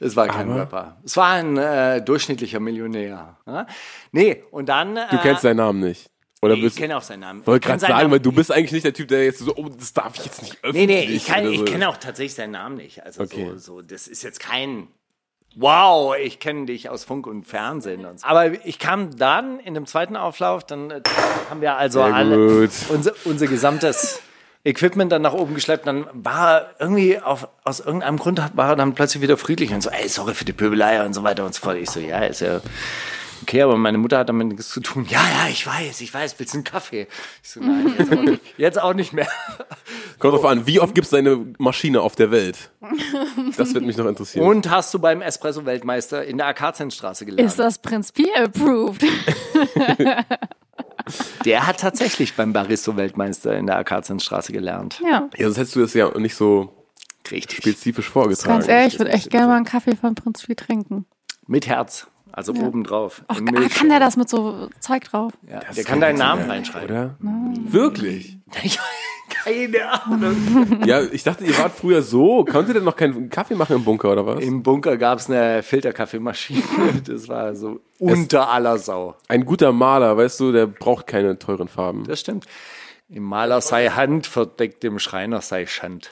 Es war kein Rapper. Es war ein äh, durchschnittlicher Millionär. Ja? Nee, und dann. Äh, Du kennst seinen Namen nicht. Oder Ich bist kenne auch seinen Namen. wollte Ich gerade sagen, Namen. weil du bist eigentlich nicht der Typ, der jetzt so, oh, das darf ich jetzt nicht Nee, öffentlich. nee, ich, kann, oder ich so. kenne auch tatsächlich seinen Namen nicht. Also Okay. so, so, das ist jetzt kein Wow, ich kenne dich aus Funk und Fernsehen. Und so. Aber ich kam dann in dem zweiten Auflauf, dann äh, haben wir also alle unser, unser gesamtes Equipment dann nach oben geschleppt. Dann war er irgendwie auf, aus irgendeinem Grund war er dann plötzlich wieder friedlich und so, ey, sorry für die Pöbelei und so weiter und so fort. Ich so, ja, ist ja okay, aber meine Mutter hat damit nichts zu tun. Ja, ja, ich weiß, ich weiß, willst du einen Kaffee? Ich so, nein, jetzt auch nicht, jetzt auch nicht mehr. Kommt drauf an, wie oft gibt es deine Maschine auf der Welt? Das wird mich noch interessieren. Und hast du beim Espresso-Weltmeister in der Akazienstraße gelernt? Ist das Prinz Pi approved? Der hat tatsächlich beim Barristo-Weltmeister in der Akazienstraße gelernt. ja. ja, sonst hättest du das ja nicht so Richtig. spezifisch vorgetragen. Ganz ehrlich, ich würde echt gerne mal einen Kaffee von Prinz Pi trinken. Mit Herz. Also obendrauf. Ach, in ah, Milch. kann der das mit so Zeug drauf? Ja, der kann deinen Namen reinschreiben. Oder? Wirklich? Keine Ahnung. Ja, ich dachte, ihr wart früher so. Konntet ihr noch keinen Kaffee machen im Bunker oder was? Im Bunker gab es eine Filterkaffeemaschine. Das war so unter aller Sau. Ein guter Maler, weißt du, der braucht keine teuren Farben. Das stimmt. Im Maler sei Hand, verdeckt im Schreiner sei Schand.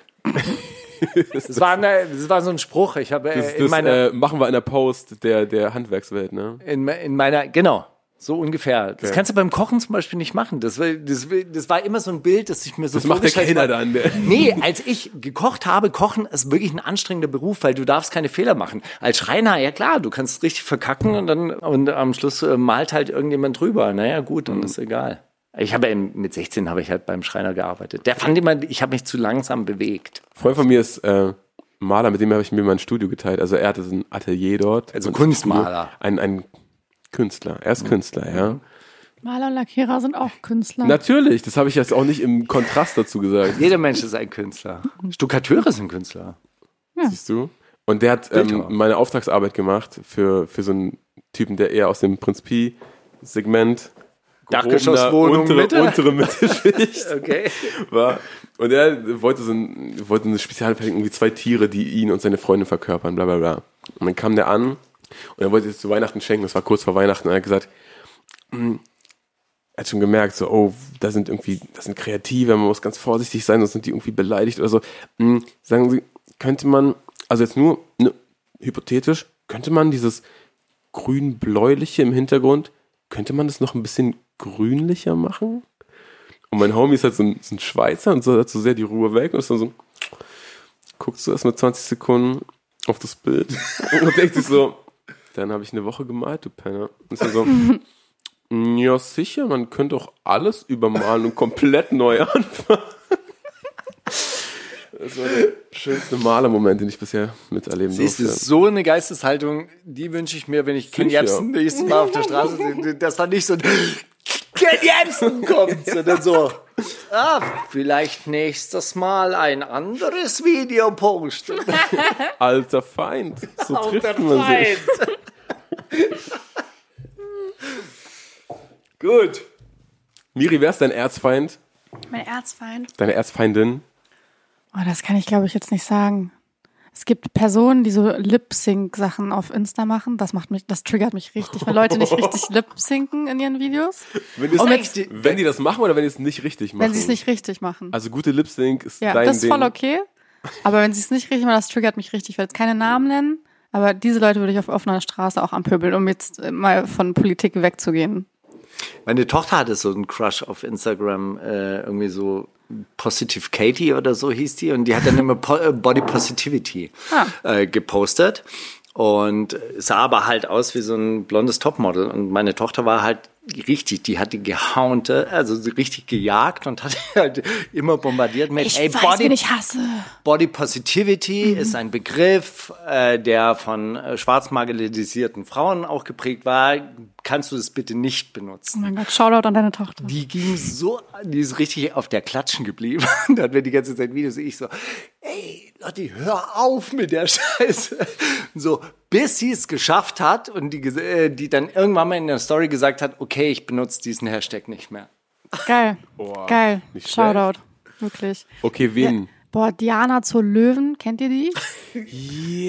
Das war, eine, das war so ein Spruch. Ich habe äh, Das, in das meiner äh, machen wir in der Post der, der Handwerkswelt, ne? In, in meiner, genau, so ungefähr. Das kannst du beim Kochen zum Beispiel nicht machen. Das, war- das, das war immer so ein Bild, das ich mir so Das macht der Kellner dann. Der Nee, als ich gekocht habe, Kochen ist wirklich ein anstrengender Beruf, weil du darfst keine Fehler machen. Als Schreiner, ja klar, du kannst richtig verkacken und dann und am Schluss äh, malt halt irgendjemand drüber. Naja, gut, dann ist egal. Ich habe eben, mit 16 habe ich halt beim Schreiner gearbeitet. Der fand immer, ich habe mich zu langsam bewegt. Ein Freund von mir ist äh, Maler, mit dem habe ich mir mein Studio geteilt. Also er hatte so ein Atelier dort. Also Kunstmaler. Ein, ein Künstler. Er ist Künstler, ja. Maler und Lackierer sind auch Künstler. Natürlich, das habe ich jetzt auch nicht im Kontrast dazu gesagt. Jeder Mensch ist ein Künstler. Stuckateure sind Künstler. Siehst du? Und der hat ähm, meine Auftragsarbeit gemacht für, für so einen Typen, der eher aus dem Prinz Pi-Segment Dachgeschosswohnung, untere, Mitte? untere Mittelschicht Okay. war. Und er wollte so ein, wollte eine Spezialfertigung, irgendwie zwei Tiere, die ihn und seine Freundin verkörpern, bla bla bla. Und dann kam der an und er wollte es zu Weihnachten schenken, das war kurz vor Weihnachten, und er hat gesagt, "Mm, er hat schon gemerkt, so, oh, da sind irgendwie, das sind Kreative, man muss ganz vorsichtig sein, sonst sind die irgendwie beleidigt oder so. Mm, Sagen Sie, könnte man, also jetzt nur ne, hypothetisch, könnte man dieses grün-bläuliche im Hintergrund, könnte man das noch ein bisschen grünlicher machen? Und mein Homie ist halt so ein, so ein Schweizer und so hat so sehr die Ruhe weg und ist dann so, guckst du erst mal 20 Sekunden auf das Bild und denkt sich so, dann habe ich eine Woche gemalt, du Penner. Und ist dann so, "Mm, ja sicher, man könnte auch alles übermalen und komplett neu anfangen. Das war der schönste Malermoment, den ich bisher miterleben Siehst du, durfte. so eine Geisteshaltung, die wünsche ich mir, wenn ich Ken. Jebsen nächstes Mal auf der Straße sehe, dass da nicht so ein Ken Jebsen kommt, sondern so, ah, vielleicht nächstes Mal ein anderes Video posten. Alter Feind, so Alter trifft man sich. Feind. Gut. Miri, wer ist dein Erzfeind? Mein Erzfeind. Deine Erzfeindin? Oh, das kann ich, glaube ich, jetzt nicht sagen. Es gibt Personen, die so Lip-Sync-Sachen auf Insta machen. Das macht mich, das triggert mich richtig, wenn Leute nicht richtig lip-synken in ihren Videos. Wenn, mit- wenn die das machen oder wenn die es nicht richtig machen? Wenn sie es nicht richtig machen. Also gute Lip Sync ist Ja, dein das ist Ding. voll okay. Aber wenn sie es nicht richtig machen, das triggert mich richtig. Ich will jetzt keine Namen nennen, aber diese Leute würde ich auf offener Straße auch anpöbeln, um jetzt äh, mal von Politik wegzugehen. Meine Tochter hatte so einen Crush auf Instagram, äh, irgendwie so Positive Katie oder so hieß die und die hat dann immer äh, Body Positivity äh, gepostet und sah aber halt aus wie so ein blondes Topmodel und meine Tochter war halt richtig, die hat die gehaunte, also so richtig gejagt und hat halt immer bombardiert mit Ich ey, weiß, Body, ich hasse. Body Positivity ist ein Begriff, äh, der von äh, schwarz marginalisierten Frauen auch geprägt war. Kannst du das bitte nicht Oh benutzen? mein Gott, Shoutout an deine Tochter. Die ging so, die ist richtig auf der Klatschen geblieben. da hatten wir die ganze Zeit Videos. Ich so, ey, Lotti, hör auf mit der Scheiße. So, bis sie es geschafft hat und die, äh, die dann irgendwann mal in der Story gesagt hat, okay, ich benutze diesen Hashtag nicht mehr. Geil. Geil. nicht Shoutout. Wirklich. Okay, wen? Boah, Diana zur Löwen, kennt ihr die?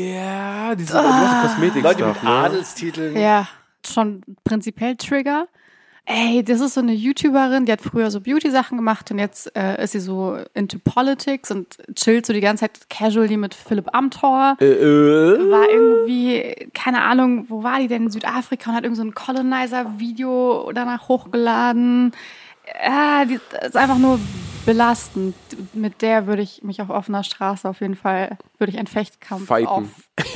Ja, diese ah, Kosmetik Leute mit ne? Adelstiteln. Ja, schon prinzipiell Trigger. Ey, das ist so eine YouTuberin, die hat früher so Beauty-Sachen gemacht und jetzt äh, ist sie so into Politics und chillt so die ganze Zeit casually mit Philipp Amthor. Äh, äh. War irgendwie, keine Ahnung, wo war die denn? In Südafrika und hat irgend so ein Colonizer-Video danach hochgeladen. Ja, die ist einfach nur belastend. Mit der würde ich mich auf offener Straße auf jeden Fall, würde ich einen Fechtkampf auf,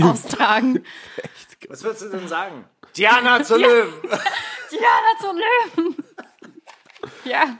austragen. Was würdest du denn sagen? Diana zur Löwen. Diana zum Löwen. Ja.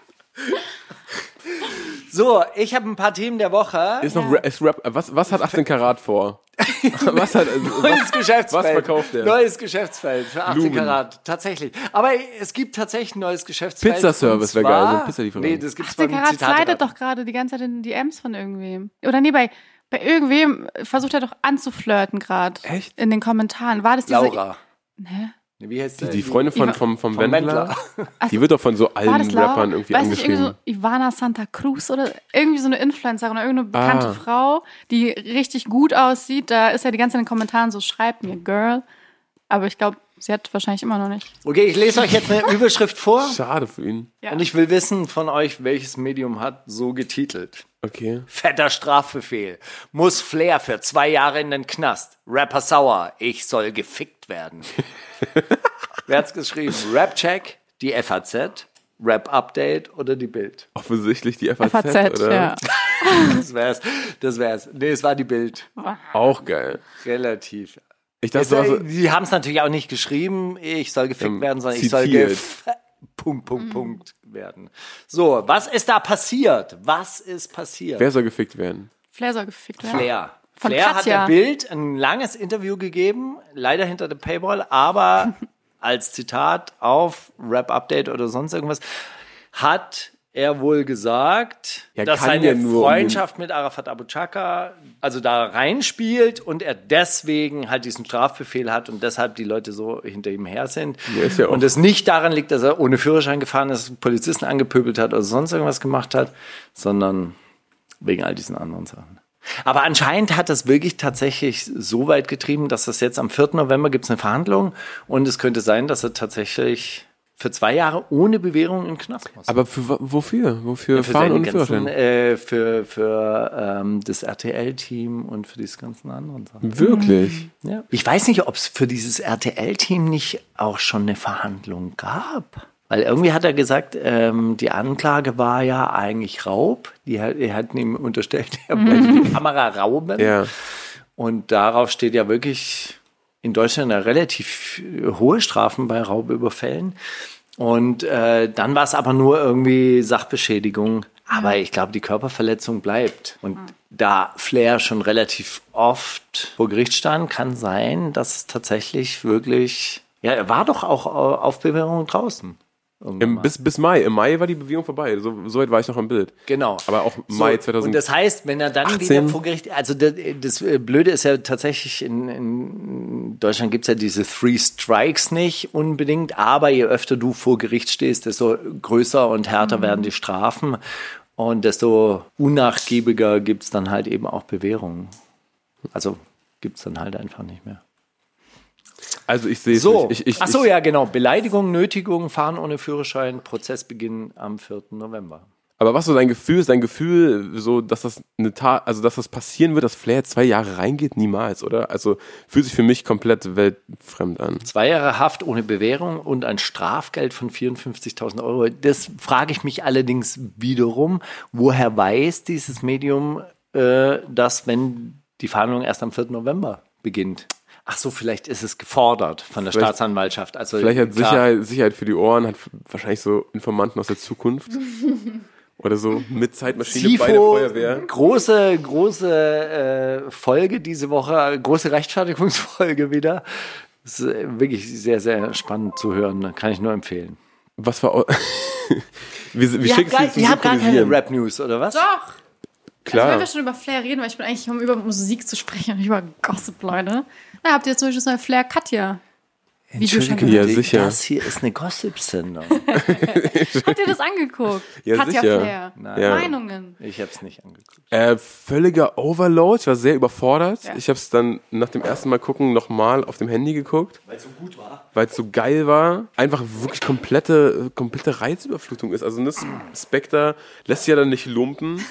So, ich habe ein paar Themen der Woche. Ist noch Ra- ist Rap, was, was hat 18 Karat vor? was hat, also, Neues was, Geschäftsfeld. was verkauft der? Neues Geschäftsfeld für 18 Lumen. Karat. Tatsächlich. Aber es gibt tatsächlich ein neues Geschäftsfeld. Pizzaservice wäre geil, so ein Pizzalieferant. Nee, das gibt's 18 beim Karat Zitat slidet doch gerade die ganze Zeit in die DMs von irgendwem. Oder nee, bei, bei irgendwem versucht er doch anzuflirten gerade. Echt? In den Kommentaren. War das diese... Laura. Nee, Wie heißt die, die Freundin von, vom, vom vom Wendler, Wendler. die wird doch von so allen? Rappern irgendwie Weiß nicht, irgendwie angeschrieben. so Ivana Santa Cruz oder irgendwie so eine Influencerin oder irgendeine bekannte Ah. Frau, die richtig gut aussieht. Da ist ja die ganze Zeit in den Kommentaren so, schreibt mir, Girl. Aber ich glaube, sie hat wahrscheinlich immer noch nicht. Okay, ich lese euch jetzt eine Überschrift vor. Schade für ihn. Ja. Und ich will wissen von euch, welches Medium hat so getitelt. Okay. Fetter Strafbefehl. Muss Flair für zwei Jahre in den Knast. Rapper sauer. Ich soll gefickt werden. Wer hat's geschrieben? Rapcheck, die FAZ, Rap Update oder die Bild? Offensichtlich die FAZ, FAZ, oder? ja. Das wär's. Das wär's. Nee, es war die Bild. Auch geil. Relativ. Ich dachte, Jetzt, so, äh, die haben es natürlich auch nicht geschrieben, ich soll gefickt Ähm, werden, sondern ich soll zitiert. gef Punkt, Punkt, Punkt werden. So, was ist da passiert? Was ist passiert? wer soll gefickt werden? Flair soll gefickt werden. Flair. Von Flair hat Katja. der Bild ein langes Interview gegeben, leider hinter der Paywall, aber als Zitat auf Rap Update oder sonst irgendwas hat er wohl gesagt, Ja, dass seine Freundschaft mit Arafat Abu Chaka also da reinspielt und er deswegen halt diesen Strafbefehl hat und deshalb die Leute so hinter ihm her sind. Ja, und es nicht daran liegt, dass er ohne Führerschein gefahren ist, Polizisten angepöbelt hat oder sonst irgendwas gemacht hat, sondern wegen all diesen anderen Sachen. Aber anscheinend hat das wirklich tatsächlich so weit getrieben, dass das jetzt am 4. November gibt es eine Verhandlung und es könnte sein, dass er tatsächlich für zwei Jahre ohne Bewährung im Knast muss. Aber für, wofür? Wofür für fahren und ganzen, äh, für, für ähm, das RTL-Team und für diese ganzen anderen Sachen. Wirklich? Ja. Ich weiß nicht, ob es für dieses RTL-Team nicht auch schon eine Verhandlung gab. Weil irgendwie hat er gesagt, ähm, die Anklage war ja eigentlich Raub. Die, hat- er hat ihm unterstellt, er wollte die Kamera rauben. Ja. Und darauf steht ja wirklich in Deutschland eine relativ hohe Strafen bei Raubüberfällen. Und äh, dann war es aber nur irgendwie Sachbeschädigung. Aber ich glaube, die Körperverletzung bleibt. Und da Flair schon relativ oft vor Gericht stand, kann sein, dass es tatsächlich wirklich. Ja, er war doch auch auf Bewährung draußen. Im, bis, bis Mai. Im Mai war die Bewegung vorbei. So, so weit war ich noch im Bild. Genau. Aber auch Mai So, 2000. Und das heißt, wenn er dann 18. wieder vor Gericht, also das, das Blöde ist ja tatsächlich, in, in Deutschland gibt's ja diese Three Strikes nicht unbedingt, aber je öfter du vor Gericht stehst, desto größer und härter Mhm. werden die Strafen und desto unnachgiebiger gibt's dann halt eben auch Bewährungen. Also gibt's dann halt einfach nicht mehr. Also ich sehe es So, nicht. Ich, ich, ach so, ich, ja genau, Beleidigung, Nötigung, Fahren ohne Führerschein, Prozessbeginn am 4. November. Aber was so dein Gefühl ist, dein Gefühl, so, dass das eine Tat, also dass das passieren wird, dass Flair zwei Jahre reingeht? Niemals, oder? Also fühlt sich für mich komplett weltfremd an. Zwei Jahre Haft ohne Bewährung und ein Strafgeld von 54.000 Euro. Das frage ich mich allerdings wiederum, woher weiß dieses Medium, äh, dass wenn die Verhandlung erst am 4. November beginnt? Ach so, vielleicht ist es gefordert von der Vielleicht- Staatsanwaltschaft. Also Vielleicht hat klar, Sicherheit, Sicherheit für die Ohren, hat wahrscheinlich so Informanten aus der Zukunft. Oder so mit Zeitmaschine bei der Sifo, Feuerwehr. große, große äh, Folge diese Woche, große Rechtfertigungsfolge wieder. Das ist äh, wirklich sehr, sehr spannend zu hören. Kann ich nur empfehlen. Was war. wie wie schickst gar, du ihr habt gar keine? Rap-News, oder was? Doch. Also Klar. wenn wir schon über Flair reden, weil ich bin eigentlich um über Musik zu sprechen und nicht über Gossip, Leute. Da habt ihr zum Beispiel das neue Flair Katja. Schon Ja, sicher. Das hier ist eine Gossip-Sendung. Habt ihr das angeguckt? Ja, Katja sicher. Flair. Ja. Meinungen. Ich hab's nicht angeguckt. Äh, völliger Overload. Ich war sehr überfordert. Ja. Ich habe es dann nach dem ersten Mal gucken nochmal auf dem Handy geguckt. Weil es so gut war. Weil es so geil war. Einfach wirklich komplette, komplette Reizüberflutung ist. Also das Spectre lässt sich ja dann nicht lumpen.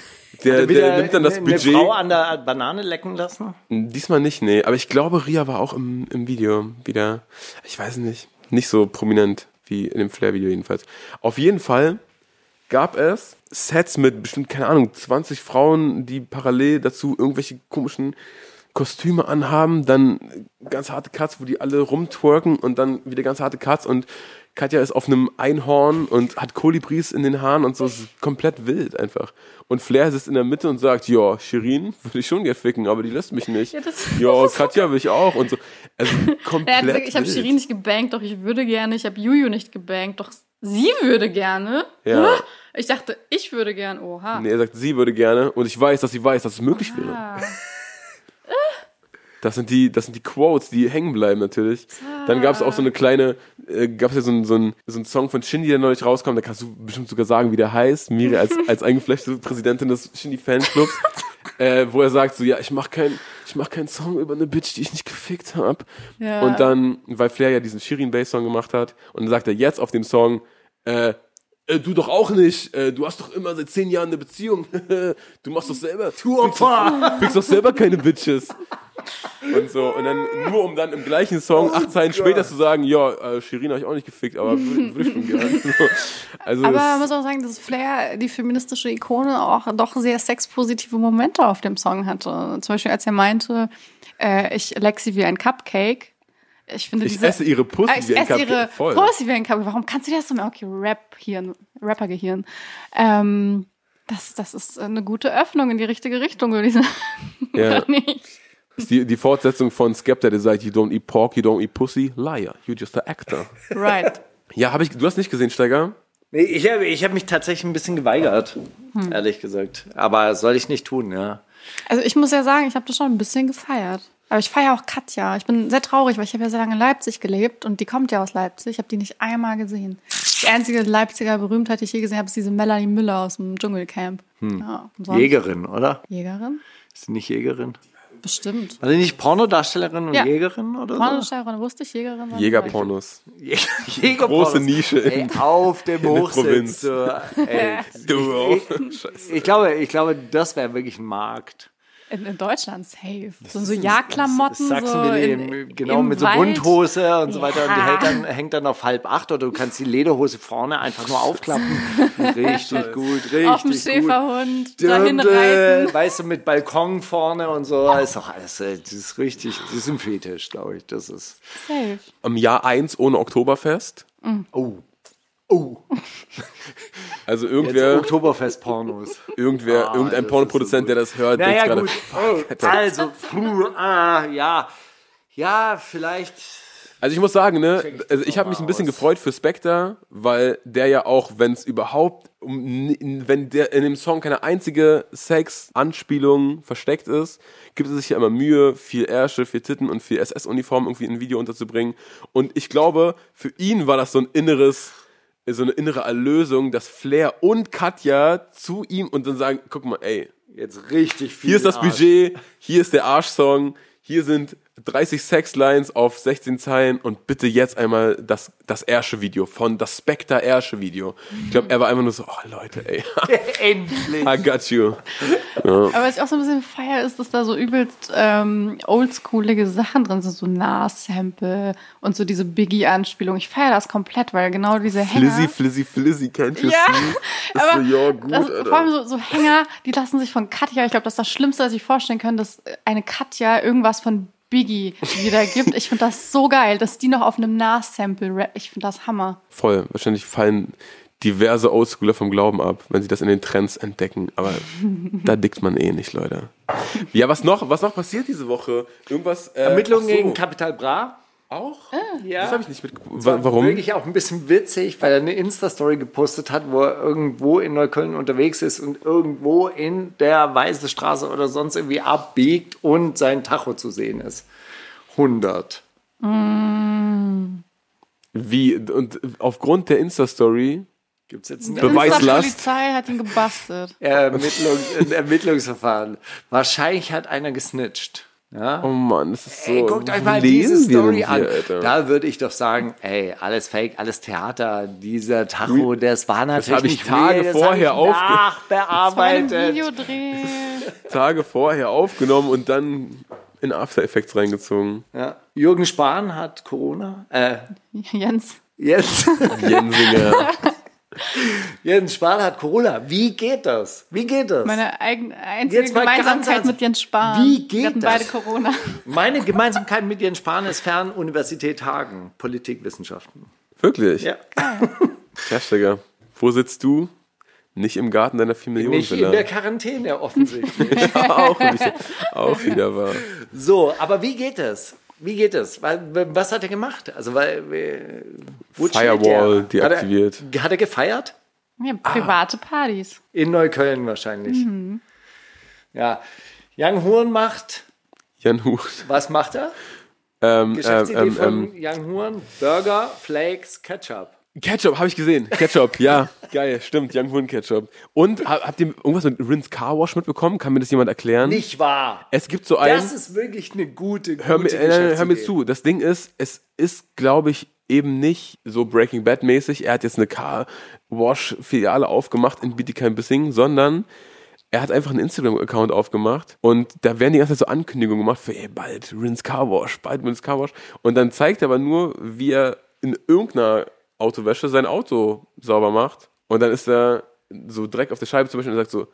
Der, der nimmt dann das eine, Budget. Eine Frau an der Banane lecken lassen? Diesmal nicht, nee. Aber ich glaube, Ria war auch im, im Video wieder. Ich weiß nicht. Nicht so prominent wie in dem Flair-Video jedenfalls. Auf jeden Fall gab es Sets mit bestimmt, keine Ahnung, 20 Frauen, die parallel dazu irgendwelche komischen Kostüme anhaben, dann ganz harte Cuts, wo die alle rumtwerken und dann wieder ganz harte Cuts und Katja ist auf einem Einhorn und hat Kolibris in den Haaren und so, es ist komplett wild einfach. Und Flair sitzt in der Mitte und sagt, ja, Shirin würde ich schon gerne ficken, aber die lässt mich nicht. Ja, Katja will ich auch und so. Also Er hat komplett gesagt, ich habe. Shirin nicht gebankt, doch ich würde gerne. Ich habe Juju nicht gebankt, doch sie würde gerne. Ja. Ich dachte, ich würde gern. Oha. Nee, er sagt, sie würde gerne und ich weiß, dass sie weiß, dass es möglich wäre. Das sind die, das sind die Quotes, die hängen bleiben natürlich. Dann gab es auch so eine kleine, äh, gab es ja so einen so einen- so einen Song von Shindy, der neulich rauskam. Da kannst du bestimmt sogar sagen, wie der heißt. Miri als, als eingefleischte Präsidentin des Shindy Fanclubs, äh, wo er sagt so, ja, ich mach kein, ich mach keinen Song über eine Bitch, die ich nicht gefickt hab. Ja. Und dann, weil Flair ja diesen Shirin Bass Song gemacht hat, und dann sagt er jetzt auf dem Song, äh, äh, du doch auch nicht. Äh, du hast doch immer seit zehn Jahren eine Beziehung. du machst doch selber. Du Opfer! Fickst doch selber keine Bitches. Und so. Und dann, nur um dann im gleichen Song acht Zeilen später zu sagen, ja, äh, Shirin habe ich auch nicht gefickt, aber würde würd ich schon gerne. So. Also, Aber man muss auch sagen, dass Flair, die feministische Ikone, auch doch sehr sexpositive Momente auf dem Song hatte. Zum Beispiel, als er meinte, äh, ich leck sie wie ein Cupcake. Ich finde ich diese, esse ihre Pussy Ah, ich wie ein esse ihre. Voll. Pussy wie ein Cupcake. Warum kannst du das so? Okay, Rap-Hirn, Rapper-Gehirn. Ähm, das, das ist eine gute Öffnung in die richtige Richtung, würde ich sagen. Ja. Die, die Fortsetzung von Skepta, der sagt, you don't eat pork, you don't eat pussy, liar, you're just an actor. Right. Ja, habe ich, du hast nicht gesehen, Steiger? Nee, ich habe ich hab mich tatsächlich ein bisschen geweigert, Hm. ehrlich gesagt. Aber soll ich nicht tun, ja. Also ich muss ja sagen, ich habe das schon ein bisschen gefeiert. Aber ich feiere auch Katja. Ich bin sehr traurig, weil ich habe ja sehr lange in Leipzig gelebt und die kommt ja aus Leipzig. Ich habe die nicht einmal gesehen. Die einzige Leipziger Berühmtheit, die ich je gesehen habe, ist diese Melanie Müller aus dem Dschungelcamp. Ja, und sonst- Jägerin, oder? Jägerin? Ist sie nicht Jägerin? Bestimmt. War sie nicht Pornodarstellerin und Ja. Jägerin oder so? Pornodarstellerin wusste ich, Jägerin. Jägerpornos. Jäger Große Nische Ey, in, auf dem der Hochsitz. Provinz. So, ey. Du auch. Ich, Scheiße. ich, glaube, ich glaube, das wäre wirklich ein Markt. In, in Deutschland safe. So, so Jagdklamotten. so in, im- genau, im mit so Wald. Bunthose und so weiter. Und die Ja. hält dann, hängt dann auf halb acht oder du kannst die Lederhose vorne einfach nur aufklappen. richtig gut, richtig Auf dem gut. Schäferhund dahin reiten. weißt du, mit Balkon vorne und so. Ist doch alles, äh, das ist richtig, das ist ein Fetisch, glaube ich. Das ist. Safe. Am Jahr 1 ohne Oktoberfest. Oh. Oh. Also irgendwer, Oktoberfest-Pornos. irgendwer, Ah, irgendein Pornoproduzent, der das hört, Naja, denkt gerade, Ey, also, puh, ah, ja. Ja, vielleicht. Also ich muss sagen, ne, also ich habe mich ein bisschen aus. gefreut für Spectre, weil der ja auch, wenn es überhaupt, wenn der in dem Song keine einzige Sex-Anspielung versteckt ist, gibt es sich ja immer Mühe, viel Ärsche, viel Titten und viel SS-Uniform irgendwie in ein Video unterzubringen. Und ich glaube, für ihn war das so ein inneres, so eine innere Erlösung, dass Flair und Katja zu ihm und dann sagen, guck mal, ey, Jetzt richtig viel. hier ist das. Budget, hier ist der Arschsong, hier sind 30 Sexlines auf 16 Zeilen und bitte jetzt einmal das, das Ersche-Video von das Spectre Ersche-Video. Ich glaube, er war einfach nur so, oh Leute, ey, Endlich. I got you. Aber was ich auch so ein bisschen feier, ist, dass da so übelst ähm, oldschoolige Sachen drin sind, so Nas-Sample und so diese Biggie-Anspielung. Ich feiere das komplett, weil genau diese Hänger... Flizzy, flizzy, flizzy, can't you Ja, see? Ist aber so, ja, gut, das, Alter. vor allem so, so Hänger, die lassen sich von Katja, ich glaube, das ist das Schlimmste, was ich vorstellen kann, dass eine Katja irgendwas von Biggie wiedergibt. Ich finde das so geil, dass die noch auf einem Nas-Sample rappt. Ich finde das Hammer. Voll. Wahrscheinlich fallen diverse Oldschooler vom Glauben ab, wenn sie das in den Trends entdecken. Aber da dickt man eh nicht, Leute. Ja, was noch? Was noch passiert diese Woche? Irgendwas? Äh, Ermittlungen so. gegen Capital Bra. Auch? Ja. Das habe ich nicht mit. Wa- Warum? Wirklich auch ein bisschen witzig, weil er eine Insta-Story gepostet hat, wo er irgendwo in Neukölln unterwegs ist und irgendwo in der Weiße Straße oder sonst irgendwie abbiegt und sein Tacho zu sehen ist. 100. Wie? Und aufgrund der Insta-Story Gibt es jetzt ein, Beweislast. Die Polizei hat ihn gebastelt. Ermittlung, ein Ermittlungsverfahren? Wahrscheinlich hat einer gesnitcht. Ja? Oh Mann, das ist so. Ey, guckt euch mal diese Story denn an. hier, Alter? Da würde ich doch sagen, ey, alles Fake, alles Theater. Dieser Tacho, das war natürlich hab ich nicht Tage real, das vorher ich nachbearbeitet. Videodreh. Tage vorher aufgenommen und dann in After Effects reingezogen. Ja. Jürgen Spahn hat Corona. Äh, Jens. jetzt. Jensinger. Jens Spahn hat Corona. Wie geht das? Wie geht das? Meine, Meine eigene, einzige Jetzt Gemeinsamkeit mit Jens Spahn. Wie geht Wir hatten das? beide Corona. Gemeinsamkeit mit Jens Spahn ist Fernuniversität Hagen. Politikwissenschaften. Wirklich? Ja. Digga. Wo sitzt du? Nicht im Garten deiner 4 Millionen Nicht in der Quarantäne offensichtlich. auch, wieder, auch wieder wahr. so, aber wie geht es? Wie geht es? Weil, Was hat er gemacht? Also, weil. äh, Firewall er? Hat deaktiviert. Er, hat er gefeiert? Ja, private Partys. In Neukölln wahrscheinlich. Ja. Young Horn macht. Jan Huch. Was macht er? Ähm, Geschäftsidee ähm, ähm, von Young Horn. Burger, Flakes, Ketchup. Ketchup, habe ich gesehen. Ketchup, ja. Geil, stimmt. Young Hoon Ketchup. Und ha- habt ihr irgendwas mit Rinse Car Wash mitbekommen? Kann mir das jemand erklären? Nicht wahr. Es gibt so ein. Das ist wirklich eine gute, gute Hör mir, äh, hör mir zu. Das Ding ist, es ist, glaube ich, eben nicht so Breaking Bad mäßig. Er hat jetzt eine Car Wash Filiale aufgemacht in Bietigheim-Bissingen, sondern er hat einfach einen Instagram-Account aufgemacht und da werden die ganze Zeit so Ankündigungen gemacht für, ey, bald Rinse Car Wash, bald Rinse Car Wash. Und dann zeigt er aber nur, wie er in irgendeiner Autowäsche sein Auto sauber macht. Und dann ist er so Dreck auf der Scheibe zum Beispiel und sagt so,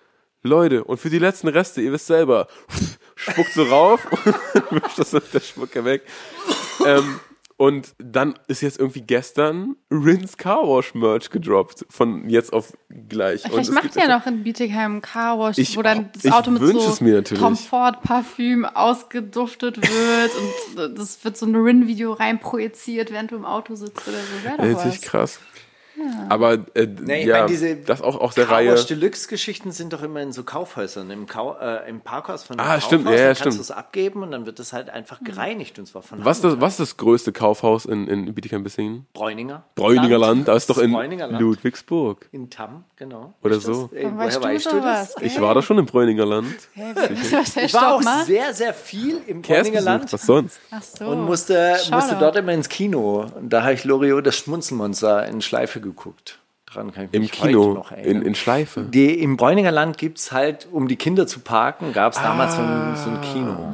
Leute, und für die letzten Reste, ihr wisst selber, spuckt so rauf und wischt das mit der Spucke weg. Ähm, und dann ist jetzt irgendwie gestern Rinse Car Wash Merch gedroppt. Von jetzt auf gleich. Vielleicht macht ja noch in Bietigheim ein Carwash, wo dann das Auto mit so es mir natürlich. Tom Ford Parfüm ausgeduftet wird und das wird so ein Rin-Video reinprojiziert, während du im Auto sitzt oder so. Wäre doch Richtig was. Krass. Aber äh, Nee, ich ja, meine, diese das auch aus der Car Reihe. Deluxe-Geschichten sind doch immer in so Kaufhäusern, im, Kau äh, im Parkhaus von einem Ah, stimmt, Kaufhaus, ja, ja, dann kannst stimmt. du es abgeben und dann wird es halt einfach gereinigt und zwar von Was das, was ist das größte Kaufhaus in, in Bietigheim-Bissingen? Bräuninger. Bräuninger Land, da ist doch in Land. Ludwigsburg. In Tam, genau. Oder so. Das, ey, Weißt woher du weißt du sowas? das? Ich war doch schon im Bräuninger Land. Hey, was Ich war auch macht? sehr, sehr viel im Bräuninger Land was sonst? Ach so. und musste, musste dort immer ins Kino. Und da habe ich Loriot das Schmunzelmonster in Schleife geguckt. Dran kann ich Im mich Kino, noch erinnern. in, in Schleife. Die, Im Bräuninger Land gibt es halt, um die Kinder zu parken, gab es damals so, ein, so ein Kino.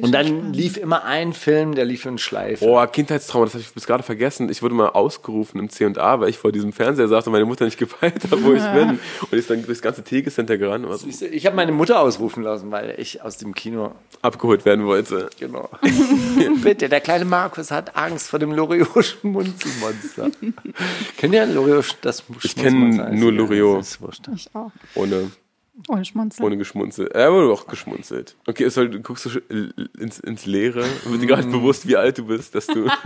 Und dann spannend. lief immer ein Film, der lief in Schleife. Boah, Kindheitstrauma, das habe ich bis gerade vergessen. Ich wurde mal ausgerufen im C&A, weil ich vor diesem Fernseher saß und meine Mutter nicht gefeiert hat, wo ich bin. Und ist dann durchs ganze Tegecenter gerannt und war so Ich habe meine Mutter ausrufen lassen, weil ich aus dem Kino, abgeholt werden wollte. genau. Bitte, der kleine Markus hat Angst vor dem Loriot-Schmunzelmonster. Kennt ihr Loriot das Ich kenn Schmunzelmonster? nur Loriot. Ich auch. Ohne, Ohne Schmunzeln. ohne geschmunzelt. Er wurde auch geschmunzelt. Okay, ist halt, guckst du sch- ins, ins Leere wird dir gerade bewusst, wie alt du bist, dass du.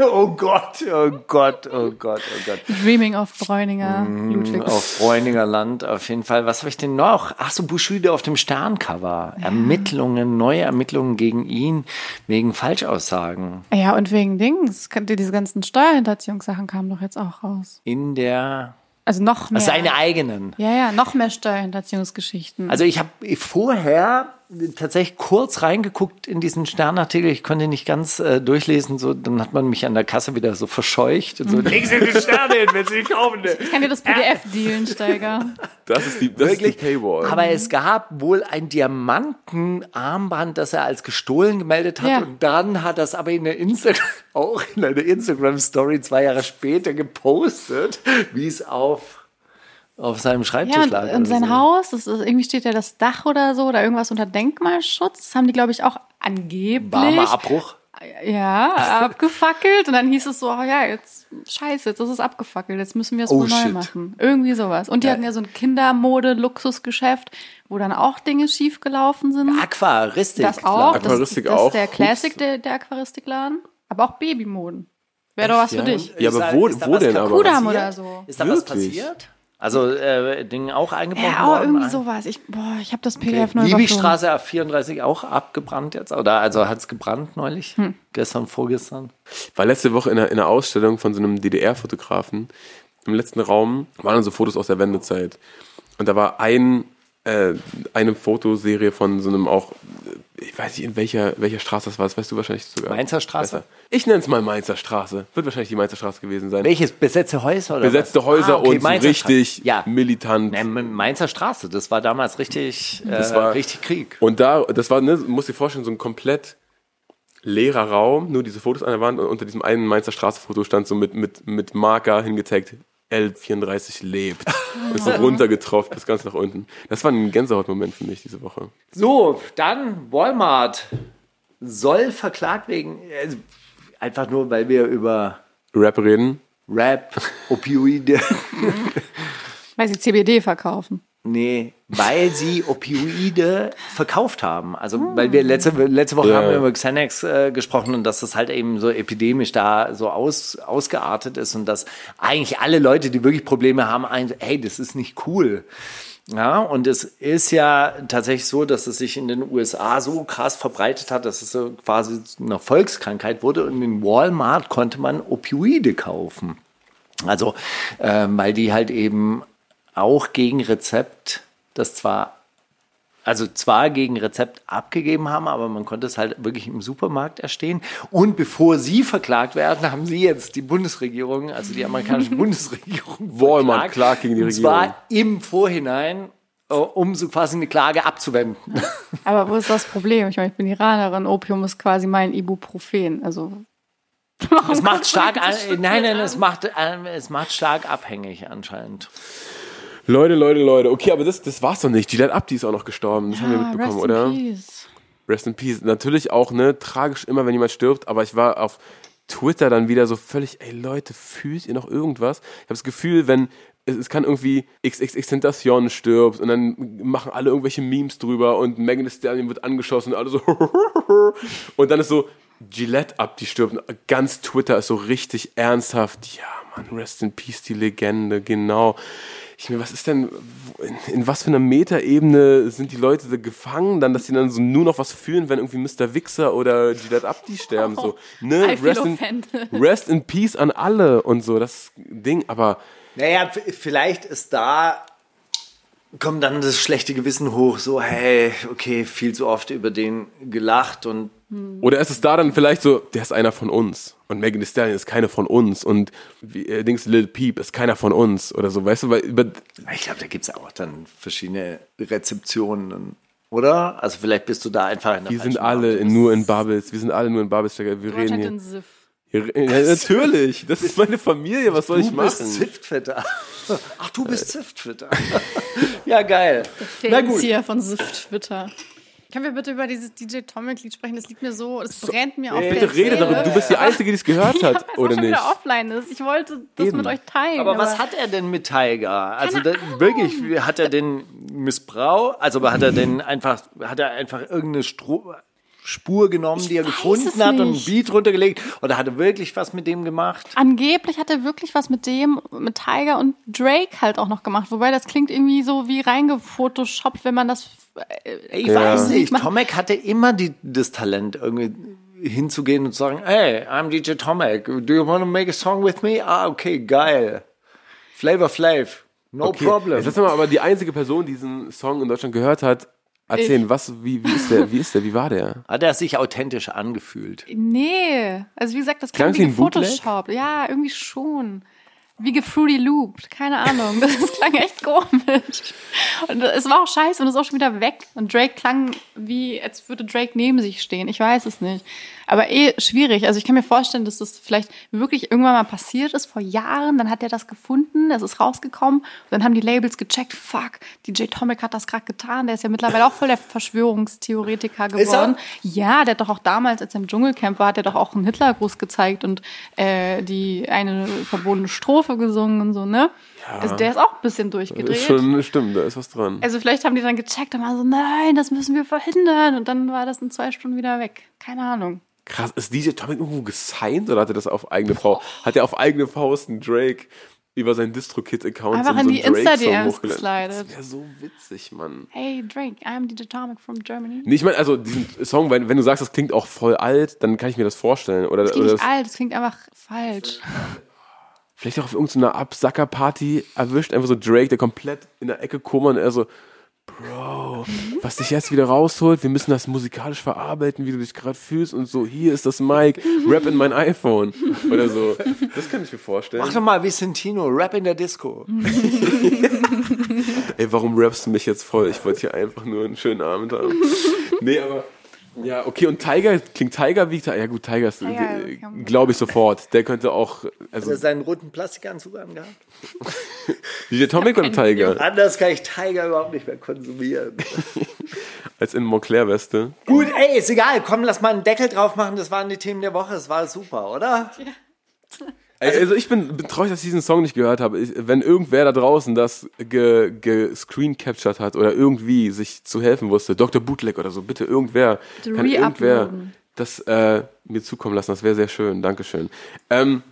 Oh Gott, oh Gott, oh Gott, oh Gott. Dreaming of Bräuninger, Mm, Ludwig. Auf Bräuninger Land auf jeden Fall. Was habe ich denn noch? Ach so, Bushido auf dem Sterncover. Ermittlungen, neue Ermittlungen gegen ihn wegen Falschaussagen. Ja, und wegen Dings, diese ganzen Steuerhinterziehungssachen kamen doch jetzt auch raus. In der Also noch mehr. seine eigenen. ja, ja, noch mehr Steuerhinterziehungsgeschichten. Also ich habe vorher tatsächlich kurz reingeguckt in diesen Sternartikel. Ich konnte nicht ganz äh, durchlesen. So, dann hat man mich an der Kasse wieder so verscheucht. Und so, legen Sie die Sterne hin, wenn Sie die kaufen. Ich kann dir das PDF dealen, Steiger. Das ist die, das Wirklich. ist die Paywall. Aber es gab wohl ein Diamantenarmband, das er als gestohlen gemeldet hat. Ja. Und dann hat er es aber in der Insta auch in einer Instagram-Story zwei Jahre später gepostet, wie es auf, auf seinem Schreibtisch Ja, und, lag. und sein so. Haus, das ist, irgendwie steht ja das Dach oder so oder irgendwas unter Denkmalschutz. Das haben die, glaube ich, auch angeblich. Warmer Abbruch. Ja, abgefackelt. Und dann hieß es so, oh ja, jetzt, scheiße, jetzt ist es abgefackelt. Jetzt müssen wir es Oh, neu shit. machen. Irgendwie sowas. Und die hatten ja so ein Kindermode-Luxusgeschäft, wo dann auch Dinge schiefgelaufen sind. Aquaristik. das auch. ich. Das, Aquaristik das auch. ist der. Classic, der, der Aquaristikladen. Aber auch Babymoden. Wäre doch was Ja? für dich. Ja, aber wo, ist da wo was denn aber? Kudam oder so. Ist da was Wirklich? passiert? Also, äh, Ding auch eingebrochen Ja, worden? irgendwie sowas. Ich, boah, ich habe das PDF neu Liebigstraße A34 auch abgebrannt jetzt? Oder also hat es gebrannt neulich? Hm. Gestern, vorgestern? war letzte Woche in einer, in einer Ausstellung von so einem DDR-Fotografen. Im letzten Raum waren so Fotos aus der Wendezeit. Und da war ein, äh, eine Fotoserie von so einem auch, ich weiß nicht, in welcher, welcher Straße das war, das weißt du wahrscheinlich sogar. Mainzer Straße? Besser. Ich nenne es mal Mainzer Straße. Wird wahrscheinlich die Mainzer Straße gewesen sein. Welches? Besetzte Häuser? Oder Besetzte was? Häuser Ah, okay, und Mainzer richtig Straße. Ja. militant. Ne, Mainzer Straße, das war damals richtig, äh, Das war- richtig Krieg. Und da, das war, ne, muss dir vorstellen, so ein komplett leerer Raum, nur diese Fotos an der Wand und unter diesem einen Mainzer Straße-Foto stand so mit, mit, mit Marker hingezeigt, L34 lebt. Und so runtergetropft bis ganz nach unten. Das war ein Gänsehautmoment für mich diese Woche. So, dann Walmart soll verklagt wegen, also einfach nur, weil wir über Rap reden. Rap, Opioide, Weil sie CBD verkaufen. Nee, weil sie Opioide verkauft haben. Also, weil wir letzte, letzte Woche Ja. haben wir über Xanax äh, gesprochen und dass das halt eben so epidemisch da so aus, ausgeartet ist und dass eigentlich alle Leute, die wirklich Probleme haben, ein, hey, das ist nicht cool. Ja, und es ist ja tatsächlich so, dass es sich in den USA so krass verbreitet hat, dass es so quasi eine Volkskrankheit wurde und in Walmart konnte man Opioide kaufen. Also, ähm, weil die halt eben auch gegen Rezept das zwar, also zwar gegen Rezept abgegeben haben, aber man konnte es halt wirklich im Supermarkt erstehen. Und bevor sie verklagt werden, haben sie jetzt die Bundesregierung, also die amerikanische Bundesregierung, Walmart verklagt. klagt gegen die Und Regierung. zwar im Vorhinein, äh, um so quasi eine Klage abzuwenden. Aber wo ist das Problem? Ich meine, ich bin Iranerin. Opium ist quasi mein Ibuprofen. Also Es macht stark, an, nein, nein, es macht, äh, es macht stark abhängig anscheinend. Leute, Leute, Leute. Okay, aber das, das war's doch nicht. Gillette Abdi ist auch noch gestorben. Das haben wir mitbekommen, rest oder? in peace. Rest in Peace. Natürlich auch, ne, tragisch immer, wenn jemand stirbt, aber ich war auf Twitter dann wieder so völlig, ey Leute, fühlt ihr noch irgendwas? Ich habe das Gefühl, wenn es, es kann irgendwie XXX Tentacion stirbt und dann machen alle irgendwelche Memes drüber und Megan Thee Stallion wird angeschossen und alle so und dann ist so Gillette ab, die stirbt. Ganz Twitter ist so richtig ernsthaft. Ja, Mann, Rest in Peace, die Legende, genau. Ich mir, was ist denn, in, in was für einer Metaebene sind die Leute da gefangen, dann, dass sie dann so nur noch was fühlen, wenn irgendwie Mr. Wichser oder Gillette Abdi sterben, so, ne, I feel rest in, rest in Peace an alle und so, das Ding, aber Naja, vielleicht ist da, kommt dann das schlechte Gewissen hoch, so, hey, okay, viel zu oft über den gelacht und Oder ist es da dann vielleicht so, der ist einer von uns und Megan Thee Stallion ist keine von uns und wie, äh, Dings Lil Peep ist keiner von uns oder so, weißt du, weil über, ich glaube, da gibt es auch dann verschiedene Rezeptionen, oder? Also vielleicht bist du da einfach in der wir sind alle in, nur in Bubbles, wir sind alle nur in Bubbles, wir Du reden hier. Siff. ja, natürlich, das ist meine Familie, was soll ich Du bist machen? Zwiftfitter. Ach, du bist Zwiftfitter. ja, geil. Na gut. Von Sift Twitter. Können wir bitte über dieses DJ Tomic-Lied sprechen? Das liegt mir so, das brennt mir auf der Bitte rede darüber, du bist die Einzige, die es gehört Ja, hat, auch oder schon nicht? wieder offline ist. Ich wollte das Eben. mit euch teilen. Aber was hat er denn mit Tiger? Also da, Ahnung. wirklich, hat er den Missbrauch? Also hat er denn einfach, hat er einfach irgendeine Stro Spur genommen, die er gefunden hat und ein nicht. Beat runtergelegt? Oder hat er wirklich was mit dem gemacht? Angeblich hat er wirklich was mit dem, mit Tiger und Drake halt auch noch gemacht. Wobei das klingt irgendwie so wie reingefotoshoppt, wenn man das. Äh, Ich Ja. weiß nicht. Tomek hatte immer die, das Talent, irgendwie hinzugehen und zu sagen, hey, I'm DJ Tomek. Do you want to make a song with me? Ah, okay, geil. Flavor Flav. No Okay, problem. Jetzt lass mal, aber die einzige Person, die diesen Song in Deutschland gehört hat, erzählen, was, wie, wie ist der, wie ist der, wie war der? Hat er sich authentisch angefühlt? Nee, also wie gesagt, das klang Klang's wie wie ein Bootleg? Photoshop. Ja, irgendwie schon. Wie gefruity looped, keine Ahnung. Das klang echt komisch. Und es war auch scheiße und es ist auch schon wieder weg. Und Drake klang wie, als würde Drake neben sich stehen. Ich weiß es nicht. Aber eh schwierig. Also ich kann mir vorstellen, dass das vielleicht wirklich irgendwann mal passiert ist, vor Jahren. Dann hat er das gefunden, das ist rausgekommen. Und dann haben die Labels gecheckt, fuck, DJ Tomic hat das gerade getan. Der ist ja mittlerweile auch voll der Verschwörungstheoretiker er? geworden. Ja, der hat doch auch damals, als er im Dschungelcamp war, hat er doch auch einen Hitlergruß gezeigt und äh, die eine verbotene Strophe gesungen und so, ne? Also der ist auch ein bisschen durchgedreht. Ist schon, stimmt, da ist was dran. Also vielleicht haben die dann gecheckt und waren so, nein, das müssen wir verhindern. Und dann war das in zwei Stunden wieder weg. Keine Ahnung. Krass, ist DJ Tomic irgendwo gesigned oder hat er das auf eigene Faust? Hat er auf eigene Faust einen Drake über seinen DistroKid-Account Einfach so in die Insta-DMs geslidet. Das wäre so witzig, Mann. Hey Drake, I'm DJ Atomic from Germany. Nee, ich meine, also diesen Song, wenn, wenn du sagst, das klingt auch voll alt, dann kann ich mir das vorstellen. Oder, Das klingt oder nicht alt, das klingt einfach falsch. vielleicht auch auf irgendeiner Absacker-Party erwischt, einfach so Drake, der komplett in der Ecke kummert und er so, Bro, was dich jetzt wieder rausholt, wir müssen das musikalisch verarbeiten, wie du dich gerade fühlst und so, hier ist das Mic, rap in mein iPhone oder so. Das kann ich mir vorstellen. Mach doch mal wie Santino, Rap in der Disco. Ey, warum rappst du mich jetzt voll? Ich wollte hier einfach nur einen schönen Abend haben. Nee, aber ja, okay, und Tiger, klingt Tiger wie Ja gut, Tiger ist, äh, glaube ich sofort. Der könnte auch, Hat also er seinen roten Plastikanzug angehabt? DJ Tomic oder Tiger? Anders kann ich Tiger überhaupt nicht mehr konsumieren. Als in Montclair-Weste. Gut, ey, ist egal. Komm, lass mal einen Deckel drauf machen. Das waren die Themen der Woche. Es war super, oder? Also, also ich bin, bin traurig, dass ich diesen Song nicht gehört habe. Ich, wenn irgendwer da draußen das ge, ge screen captured hat oder irgendwie sich zu helfen wusste, Dr. Bootleg oder so, bitte irgendwer, kann irgendwer das äh, mir zukommen lassen. Das wäre sehr schön. Dankeschön. Ähm,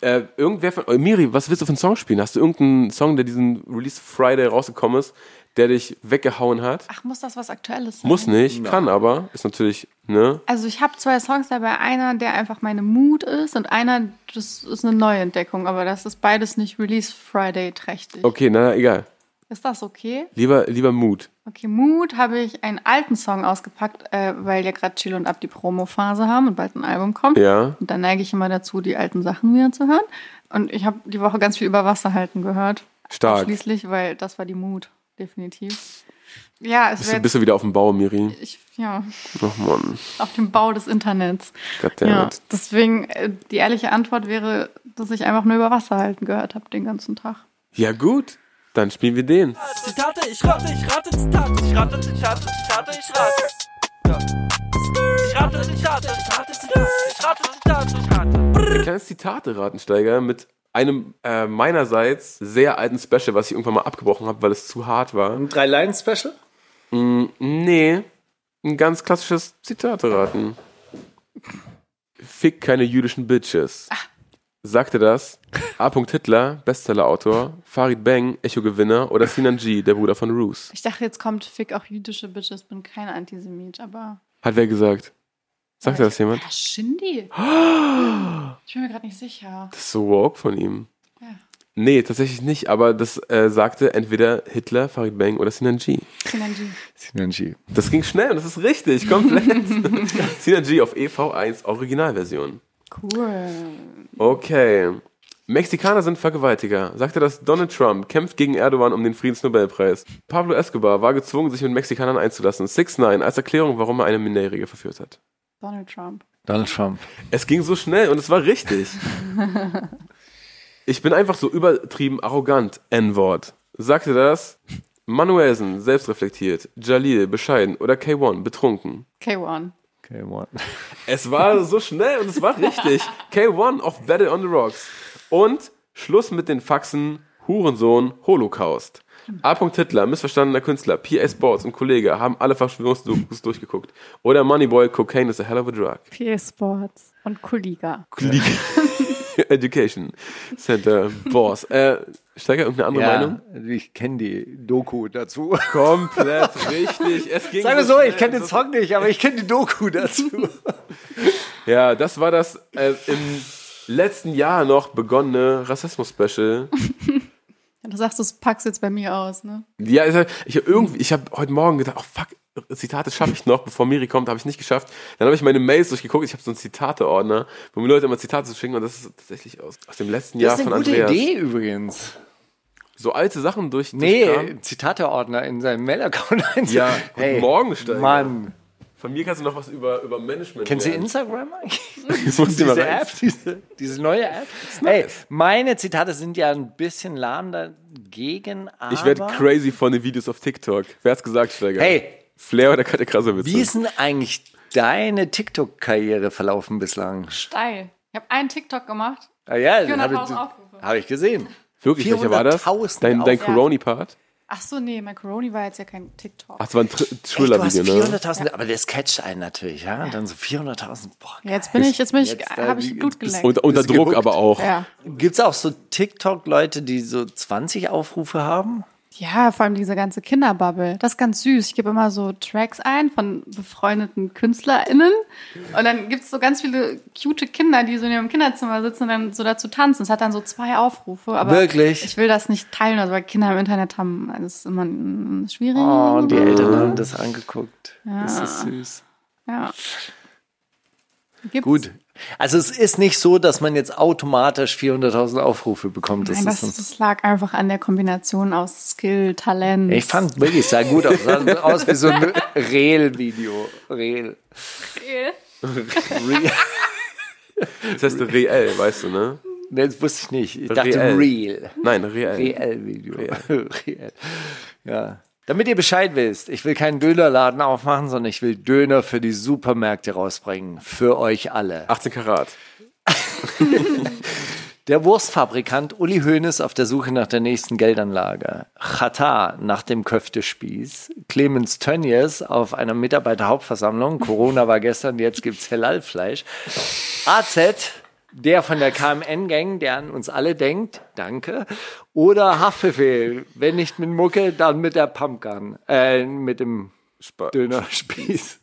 äh, irgendwer von, Miri, was willst du für einen Song spielen? Hast du irgendeinen Song, der diesen Release Friday rausgekommen ist, der dich weggehauen hat? Ach, muss das was Aktuelles sein? Muss nicht, kann aber, ist natürlich, ne? Also ich habe zwei Songs dabei. Einer, der einfach meine Mut ist und einer, das ist eine Neuentdeckung. Aber das ist beides nicht Release Friday trächtig. Okay, na egal. Ist das okay? Lieber, lieber Mut. Okay, Mut habe ich einen alten Song ausgepackt, äh, weil ja gerade Chill und Ab die Promo-Phase haben und bald ein Album kommt. Ja. Und dann neige ich immer dazu, die alten Sachen wieder zu hören. Und ich habe die Woche ganz viel über Wasser halten gehört. Stark. Schließlich, weil das war die Mut, definitiv. Ja, es Bist du, bist du wieder auf dem Bau, Miri? ich, ja, Ach Mann. auf dem Bau des Internets. Ja, deswegen, äh, die ehrliche Antwort wäre, dass ich einfach nur über Wasser halten gehört habe den ganzen Tag. Ja, gut. Dann spielen wir den. Zitate, ich rate, ich rate, Zitate, ich rate, Zitate, Zitate, ich rate. Ja. Ich rate, Zitate, Zitate, Zitate, ich rate, Zitate, ich rate. Ein kleines Zitate-Ratensteiger mit einem äh, meinerseits sehr alten Special, was ich irgendwann mal abgebrochen habe, weil es zu hart war. Ein Drei-Lines-Special? Nee, ein ganz klassisches Zitate-Raten. Fick keine jüdischen Bitches. Sagte das A. Hitler, Bestsellerautor, Farid Bang, Echo-Gewinner oder Sinan G, der Bruder von Roos. Ich dachte, jetzt kommt Fick auch jüdische Bitches, bin kein Antisemit, aber. Hat wer gesagt? Sagte das jemand? Ja, Shindy? Ich bin mir gerade nicht sicher. Das ist so woke von ihm. Ja. Nee, tatsächlich nicht, aber das äh, sagte entweder Hitler, Farid Bang oder Sinan G. Sinanji. Sinanji. Das ging schnell und das ist richtig, komplett. Sinan G auf EV1 Originalversion. Cool. Okay. Mexikaner sind Vergewaltiger. Sagte das Donald Trump kämpft gegen Erdogan um den Friedensnobelpreis. Pablo Escobar war gezwungen, sich mit Mexikanern einzulassen. 6 9 als Erklärung, warum er eine Minderjährige verführt hat. Donald Trump. Donald Trump. Es ging so schnell und es war richtig. Ich bin einfach so übertrieben arrogant. N-Wort. Sagte das Manuelsen, selbstreflektiert. Jalil, bescheiden. Oder K1, betrunken. K1. Okay, one. Es war so schnell und es war richtig. K1 auf Battle on the Rocks. Und Schluss mit den Faxen, Hurensohn, Holocaust. A. Hitler, missverstandener Künstler, PA Sports und Kollege haben alle Verschwörungsdokus durchgeguckt. Oder Moneyboy, Cocaine is a hell of a drug. PA Sports und Kollega. League Education Center Boss. Äh, Steiger, irgendeine andere Ja, Meinung? ich kenne die Doku dazu. Komplett richtig. Es ging Sagen wir so, ich schnell. kenne den Song nicht, aber ich kenne die Doku dazu. Ja, das war das äh, im letzten Jahr noch begonnene Rassismus-Special. Ja, du sagst, du packst jetzt bei mir aus, ne? Ja, ich, ich habe irgendwie, ich habe heute Morgen gedacht, oh fuck, Zitate schaffe ich noch, bevor Miri kommt, habe ich nicht geschafft. Dann habe ich meine Mails durchgeguckt. Ich habe so einen Zitate-Ordner, wo mir Leute immer Zitate schicken und das ist tatsächlich aus, aus dem letzten Jahr Das ist von eine gute Andreas. Idee übrigens. So alte Sachen durch. Nee. Zitateordner in seinem Mail-Account einziehen. Ja, guten Morgen, Steiger. Mann. Von mir kannst du noch was über, über Management Kennst du lernen. Instagram eigentlich? Diese. App, diese, diese neue App? Hey, meine Zitate sind ja ein bisschen lahm dagegen, aber... Ich werde crazy von den Videos auf TikTok. Wer hat's gesagt, Steiger? Hey. Flair oder Katja Krasowitz? Wie ist denn eigentlich deine TikTok-Karriere verlaufen bislang? Steil. Ich habe einen TikTok gemacht. Ah ja, 400.000 habe ich, Aufrufe. hab ich gesehen. Wirklich, welcher war das? 400.000 Dein, dein Coroni-Part? Ach so, nee, mein Corona war jetzt ja kein TikTok. Ach, das war ein Thriller-Video, ne? 400.000, aber der catcht einen natürlich, ja? Und dann so 400.000, boah. Jetzt bin ich, jetzt bin ich, Jetzt, äh, habe ich Blut bist- geleckt. Unter, unter Druck gehuckt? aber auch. ja. Gibt's auch so TikTok-Leute, die so 20 Aufrufe haben? Ja, vor allem diese ganze Kinderbubble. Das ist ganz süß. Ich gebe immer so Tracks ein von befreundeten KünstlerInnen. Und dann gibt's so ganz viele cute Kinder, die so in ihrem Kinderzimmer sitzen und dann so dazu tanzen. Es hat dann so zwei Aufrufe. Aber Wirklich? Ich will das nicht teilen, also weil Kinder im Internet haben. Das ist immer mm, schwierig. Oh, und die Eltern haben das angeguckt. Das ist süß. Ja. Gibt's. Gut. Also es ist nicht so, dass man jetzt automatisch 400.000 Aufrufe bekommt. Das Nein, ist das, das lag einfach an der Kombination aus Skill, Talent. ich fand wirklich sah gut aus. Sah aus wie so ein Reel-Video. Reel. Reel. Das heißt reell, weißt du, ne? Nee, das wusste ich nicht. Ich dachte. Real. Nein, reell. Real-Video. Real. Ja. Damit ihr Bescheid wisst, ich will keinen Dönerladen aufmachen, sondern ich will Döner für die Supermärkte rausbringen. Für euch alle. 18 Karat. Der Wurstfabrikant Uli Hoeneß auf der Suche nach der nächsten Geldanlage. Chata nach dem Köftespieß. Clemens Tönnies auf einer Mitarbeiterhauptversammlung. Corona war gestern, jetzt gibt's Halal-Fleisch. AZ, der von der KMN-Gang, der an uns alle denkt. Danke. Oder Haftbefehl. Wenn nicht mit Mucke, dann mit der Pumpgun. Äh, mit dem Spa Dönerspieß.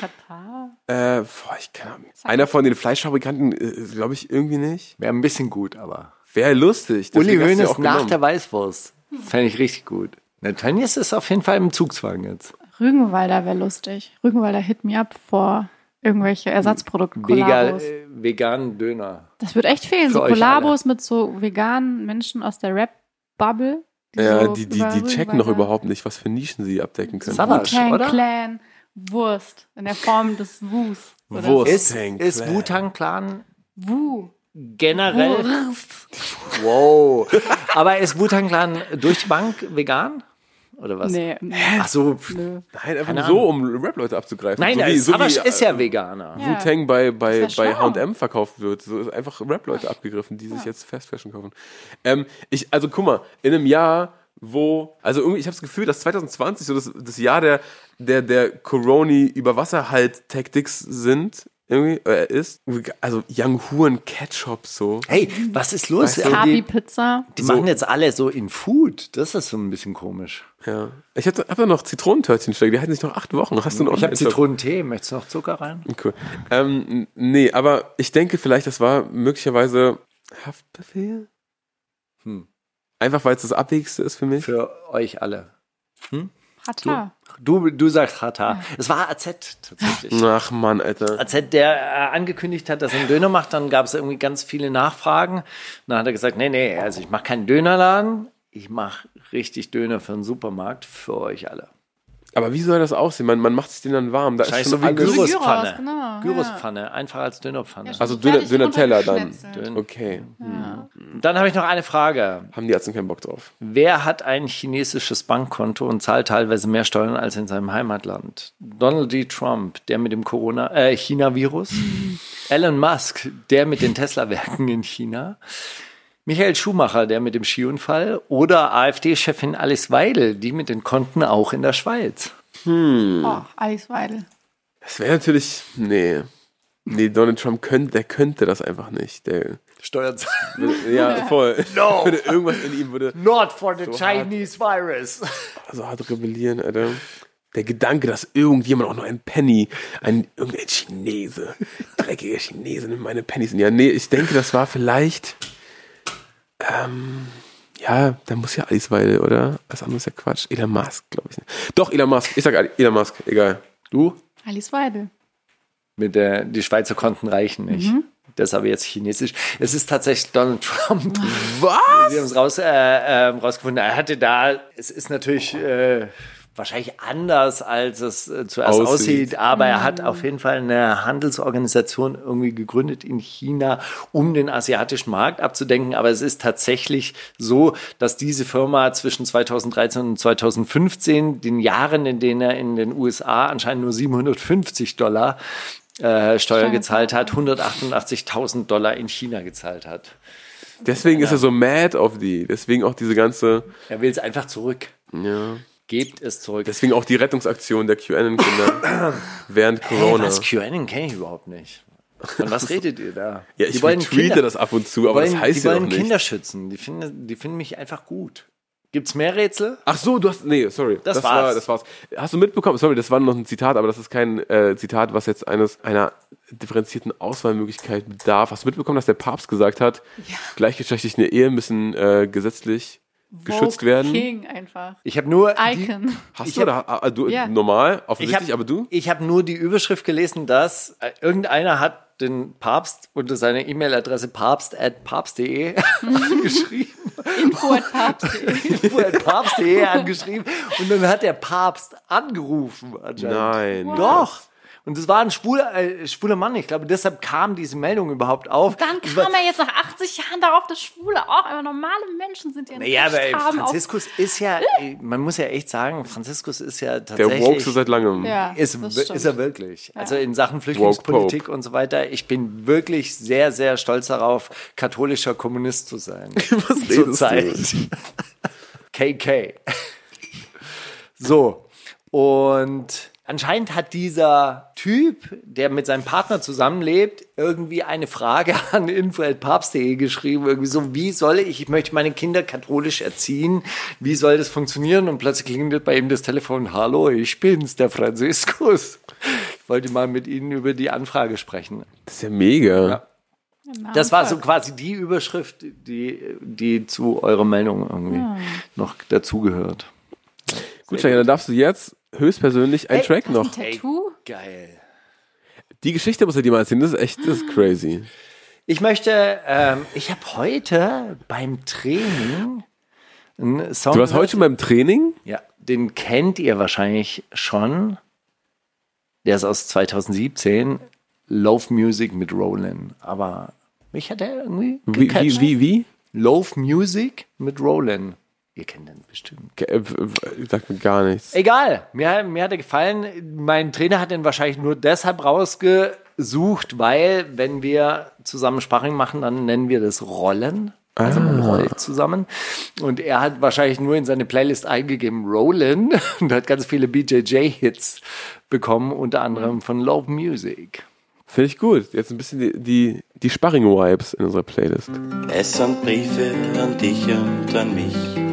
Katar. äh, boah, ich kann, einer von den Fleischfabrikanten, äh, glaube ich, irgendwie nicht. Wäre ein bisschen gut, aber. Wäre lustig. Uli Hoeneß nach genommen. der Weißwurst. Fände ich richtig gut. Der Tönnies ist auf jeden Fall im Zugswagen jetzt. Rügenwalder wäre lustig. Rügenwalder hit me up vor irgendwelche Ersatzprodukte. Vega, äh, veganen Döner. Das wird echt fehlen. für So Kollabos mit so veganen Menschen aus der Rap-Bubble. Ja, so die, die, die checken noch überhaupt nicht, was für Nischen sie abdecken können. Savage, Wu-Tang oder? Clan, Wurst in der Form des Wus. Oder Wurst. Ist, ist. Wu-Tang Clan Wu. generell. Wurst. Wow. Aber ist Wu-Tang Clan durch die Bank vegan? Oder was? Nee. Ach so. Nö. Nein, einfach so, um Rap-Leute abzugreifen. Nein, so wie, so Savage wie, ist ja Veganer. Ja. Wu-Tang bei, bei, bei. H&M verkauft wird. So ist einfach Rap-Leute abgegriffen, die sich jetzt Fast Fashion kaufen. Ähm, ich, also guck mal, in einem Jahr, wo, also irgendwie, ich habe das Gefühl, dass 2020 so das, das Jahr der, der, der Coroni über Wasser halt Tactics sind, irgendwie, äh, ist. Also Young Huren Ketchup so. Hey, was ist los? Weißt du, die Kabi-Pizza. die so- machen jetzt alle so in Food. Das ist so ein bisschen komisch. Ja. Ich hatte, hab da noch Zitronentörtchen stecken, die halten sich noch acht Wochen. Hast du noch Ich habe? Zitronentee. Möchtest du noch Zucker rein? Cool. Ähm, nee, aber ich denke vielleicht, das war möglicherweise Haftbefehl. Hm. Einfach weil es das Abwegigste ist für mich. Für euch alle. Hata. Du, du sagst Hata. Es war AZ tatsächlich. Ach Mann, Alter. Hätte der äh, angekündigt hat, dass er einen Döner macht, dann gab es irgendwie ganz viele Nachfragen. Dann hat er gesagt, nee, nee, also ich mache keinen Dönerladen, ich mache richtig Döner für einen Supermarkt, für euch alle. Aber wie soll das aussehen? Man, man macht sich den dann warm. Da ist Scheiße, schon so wie. Gyros, Gyrospfanne. genau, Gyrospfanne, einfach als Dönerpfanne. Ja, Also Döner, Döner Teller dann. runtergeschnetzelt. Okay. Dann habe ich noch eine Frage. Haben die Ärzte keinen Bock drauf? Wer hat ein chinesisches Bankkonto und zahlt teilweise mehr Steuern als in seinem Heimatland? Donald D. Trump, der mit dem Corona, äh, China-Virus. Elon Musk, der mit den Tesla-Werken in China. Michael Schumacher, der mit dem Skiunfall. Oder AfD-Chefin Alice Weidel, die mit den Konten auch in der Schweiz. Oh, Alice Weidel. Das wäre natürlich. Nee. Nee, Donald Trump könnte, der könnte das einfach nicht. Der, Steuern würde- ja, voll. No. Würde irgendwas in ihm würde Not for the So Chinese virus. so hart rebellieren, Alter. Der Gedanke, dass irgendjemand auch nur ein Penny, ein irgendein Chinese, dreckiger Chinese nimmt meine Pennies in. Ja, nee, ich denke, das war vielleicht. Ähm, Ja, da muss ja Alice Weidel, oder? Das andere ist ja Quatsch. Elon Musk, glaube ich. nicht. Doch, Elon Musk. Ich sag Elon Musk, egal. Du? Alice Weidel. Mit der, die Schweizer Konten reichen nicht. Das ist aber jetzt chinesisch. Es ist tatsächlich Donald Trump. Was? Wir haben es raus, äh, äh, rausgefunden. Er hatte da, es ist natürlich äh, wahrscheinlich anders, als es äh, zuerst Aussieht. aussieht, aber er hat auf jeden Fall eine Handelsorganisation irgendwie gegründet in China, um den asiatischen Markt abzudenken. Aber es ist tatsächlich so, dass diese Firma zwischen 2013 und 2015, den Jahren, in denen er in den USA anscheinend nur 750 Dollar äh, Steuer Steuer gezahlt hat, 188.000 Dollar in China gezahlt hat. Deswegen ist er so mad auf die. Deswegen auch diese ganze, Er will es einfach zurück. ja. Gebt es zurück. Deswegen auch die Rettungsaktion der QAnon-Kinder während Hey, Corona. was QAnon kenne ich überhaupt nicht. Von was redet ihr da? ja, ich tweete das ab und zu, aber wollen, das heißt die ja wollen auch nicht. Kinder schützen. Die finden, die finden mich einfach gut. Gibt's mehr Rätsel? Ach so, du hast, nee, sorry. Das war, war's. das war's. Hast du mitbekommen, sorry, das war noch ein Zitat, aber das ist kein äh, Zitat, was jetzt eines, einer differenzierten Auswahlmöglichkeit bedarf. Hast du mitbekommen, dass der Papst gesagt hat, gleichgeschlechtliche Ehe müssen äh, gesetzlich geschützt werden? King einfach. Ich habe nur die, Icon. Hast Ich du, oder, ah, du Ja. normal, ich offensichtlich, hab, aber du? Ich habe nur die Überschrift gelesen, dass äh, irgendeiner hat den Papst unter seiner E-Mail-Adresse papst.papst.de geschrieben. Info at Papst.de. Info at papst.de angeschrieben und dann hat der Papst angerufen anscheinend. Nein. Doch. Und das war ein schwuler, äh, schwuler Mann. Ich glaube, deshalb kam diese Meldung überhaupt auf. Dann kam er jetzt nach 80 Jahren darauf, dass Schwule auch immer normale Menschen sind, die ein Naja, aber ey, Franziskus ist ja, ey, man muss ja echt sagen, Franziskus ist ja Der tatsächlich. woke so seit langem. Ja, ist, das ist er wirklich. Also in Sachen Flüchtlingspolitik und so weiter. Ich bin wirklich sehr, sehr stolz darauf, katholischer Kommunist zu sein. Was Zurzeit. KK. So. Und anscheinend hat dieser Typ, der mit seinem Partner zusammenlebt, irgendwie eine Frage an info.papst.de geschrieben. Irgendwie so, wie soll ich, ich möchte meine Kinder katholisch erziehen. Wie soll das funktionieren? Und plötzlich klingelt bei ihm das Telefon. Hallo, ich bin's, der Franziskus. Ich wollte mal mit Ihnen über die Anfrage sprechen. Das ist ja mega. Ja. Das war so quasi die Überschrift, die, die zu eurer Meldung irgendwie noch dazugehört. Gut, Steiger, dann darfst du jetzt höchstpersönlich einen Ey, Track noch. Tattoo? Geil. Die Geschichte muss er dir mal erzählen, das ist echt, das ist crazy. Ich möchte, ähm, ich habe heute beim Training einen Song. Du warst heute schon beim Training? Ja, den kennt ihr wahrscheinlich schon. Der ist aus 2017. Love Music mit Roland. Aber mich hat er irgendwie Wie, wie, wie, wie? Love Music mit Roland. Ihr kennt den bestimmt. Äh, Sagt mir gar nichts. Egal, mir, mir hat er gefallen. Mein Trainer hat den wahrscheinlich nur deshalb rausgesucht, weil, wenn wir zusammen Sparring machen, dann nennen wir das Rollen. Also man rollt zusammen. Und er hat wahrscheinlich nur in seine Playlist eingegeben Rollen und hat ganz viele BJJ-Hits bekommen, unter anderem von Love Music. Finde ich gut. Jetzt ein bisschen die, die, die Sparring-Vibes in unserer Playlist. Es sind Briefe an dich und an mich.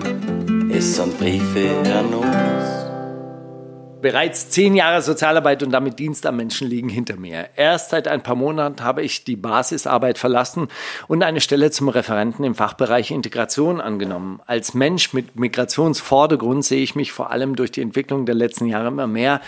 Es sind Briefe an uns. Bereits zehn Jahre Sozialarbeit und damit Dienst am Menschen liegen hinter mir. Erst seit ein paar Monaten habe ich die Basisarbeit verlassen und eine Stelle zum Referenten im Fachbereich Integration angenommen. Als Mensch mit Migrationsvordergrund sehe ich mich vor allem durch die Entwicklung der letzten Jahre immer mehr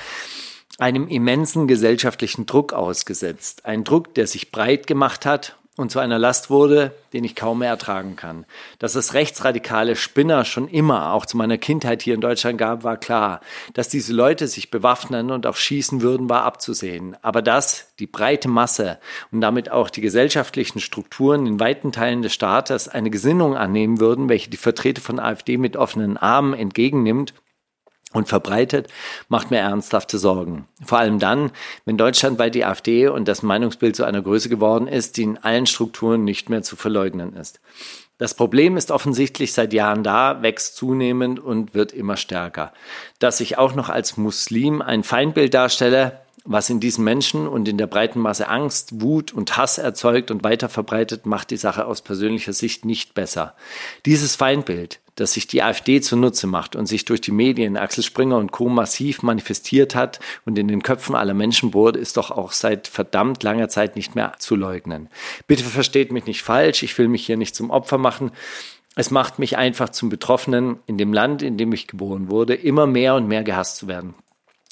einem immensen gesellschaftlichen Druck ausgesetzt. Ein Druck, der sich breit gemacht hat und zu einer Last wurde, den ich kaum mehr ertragen kann. Dass es rechtsradikale Spinner schon immer, auch zu meiner Kindheit hier in Deutschland gab, war klar. Dass diese Leute sich bewaffnen und auch schießen würden, war abzusehen. Aber dass die breite Masse und damit auch die gesellschaftlichen Strukturen in weiten Teilen des Staates eine Gesinnung annehmen würden, welche die Vertreter von AfD mit offenen Armen entgegennimmt, und verbreitet, macht mir ernsthafte Sorgen. Vor allem dann, wenn deutschlandweit die AfD und das Meinungsbild zu einer Größe geworden ist, die in allen Strukturen nicht mehr zu verleugnen ist. Das Problem ist offensichtlich seit Jahren da, wächst zunehmend und wird immer stärker. Dass ich auch noch als Muslim ein Feindbild darstelle, was in diesen Menschen und in der breiten Masse Angst, Wut und Hass erzeugt und weiter verbreitet, macht die Sache aus persönlicher Sicht nicht besser. Dieses Feindbild, das sich die AfD zunutze macht und sich durch die Medien Axel Springer und Co. massiv manifestiert hat und in den Köpfen aller Menschen bohrt, ist doch auch seit verdammt langer Zeit nicht mehr zu leugnen. Bitte versteht mich nicht falsch, ich will mich hier nicht zum Opfer machen. Es macht mich einfach zum Betroffenen in dem Land, in dem ich geboren wurde, immer mehr und mehr gehasst zu werden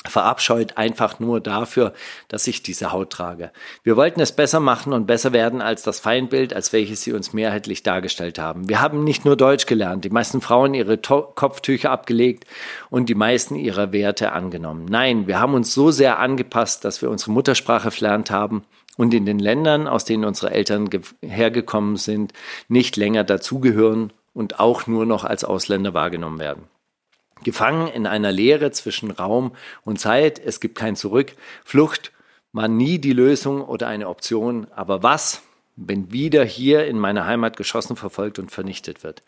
verabscheut einfach nur dafür, dass ich diese Haut trage. Wir wollten es besser machen und besser werden als das Feindbild, als welches sie uns mehrheitlich dargestellt haben. Wir haben nicht nur Deutsch gelernt, die meisten Frauen ihre to Kopftücher abgelegt und die meisten ihrer Werte angenommen. Nein, wir haben uns so sehr angepasst, dass wir unsere Muttersprache verlernt haben und in den Ländern, aus denen unsere Eltern hergekommen sind, nicht länger dazugehören und auch nur noch als Ausländer wahrgenommen werden. Gefangen in einer Leere zwischen Raum und Zeit, es gibt kein Zurück. Flucht war nie die Lösung oder eine Option. Aber was, wenn wieder hier in meiner Heimat geschossen, verfolgt und vernichtet wird?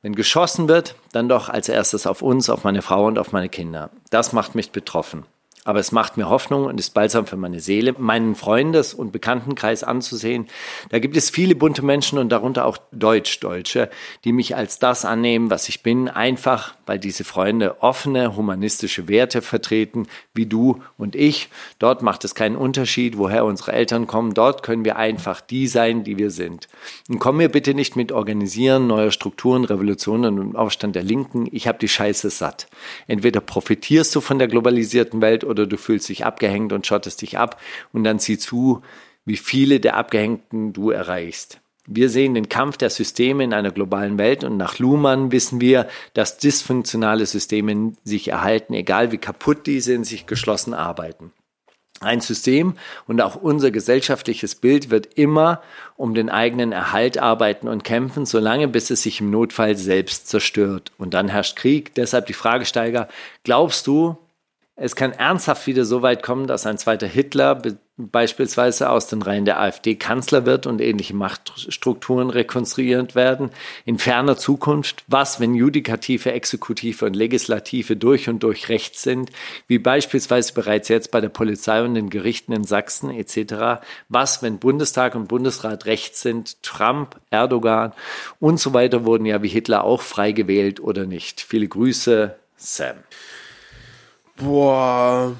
Wenn geschossen wird, dann doch als erstes auf uns, auf meine Frau und auf meine Kinder. Das macht mich betroffen. Aber es macht mir Hoffnung und ist balsam für meine Seele, meinen Freundes- und Bekanntenkreis anzusehen. Da gibt es viele bunte Menschen und darunter auch Deutsch-Deutsche, die mich als das annehmen, was ich bin, einfach weil diese Freunde offene, humanistische Werte vertreten, wie du und ich. Dort macht es keinen Unterschied, woher unsere Eltern kommen. Dort können wir einfach die sein, die wir sind. Und komm mir bitte nicht mit Organisieren neuer Strukturen, Revolutionen und Aufstand der Linken. Ich habe die Scheiße satt. Entweder profitierst du von der globalisierten Welt oder du fühlst dich abgehängt und schottest dich ab und dann sieh zu, wie viele der Abgehängten du erreichst. Wir sehen den Kampf der Systeme in einer globalen Welt und nach Luhmann wissen wir, dass dysfunktionale Systeme sich erhalten, egal wie kaputt diese in sich geschlossen arbeiten. Ein System und auch unser gesellschaftliches Bild wird immer um den eigenen Erhalt arbeiten und kämpfen, solange bis es sich im Notfall selbst zerstört. Und dann herrscht Krieg. Deshalb die Fragesteiger, glaubst du, es kann ernsthaft wieder so weit kommen, dass ein zweiter Hitler beispielsweise aus den Reihen der AfD Kanzler wird und ähnliche Machtstrukturen rekonstruiert werden. In ferner Zukunft, was, wenn Judikative, Exekutive und Legislative durch und durch rechts sind, wie beispielsweise bereits jetzt bei der Polizei und den Gerichten in Sachsen etc. Was, wenn Bundestag und Bundesrat rechts sind, Trump, Erdogan und so weiter wurden ja wie Hitler auch frei gewählt oder nicht. Viele Grüße, Sam. Boah.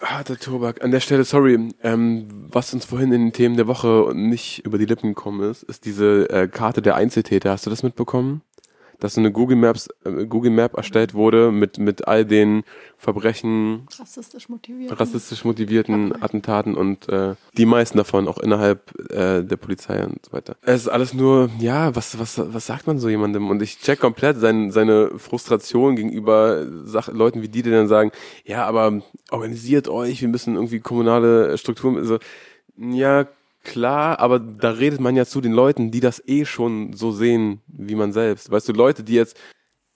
Harter Tobak. An der Stelle, sorry, ähm, was uns vorhin in den Themen der Woche nicht über die Lippen gekommen ist, ist diese äh, Karte der Einzeltäter. Hast du das mitbekommen? Dass so eine Google Maps äh, Google Map erstellt wurde mit mit all den Verbrechen rassistisch motivierten, rassistisch motivierten Attentaten und äh, die meisten davon auch innerhalb äh, der Polizei und so weiter. Es ist alles nur ja, was was was sagt man so jemandem und ich check komplett sein, seine Frustration gegenüber Sach Leuten wie die, die dann sagen, ja, aber organisiert euch, wir müssen irgendwie kommunale Strukturen also ja, Klar, aber da redet man ja zu den Leuten, die das eh schon so sehen wie man selbst. Weißt du, Leute, die jetzt,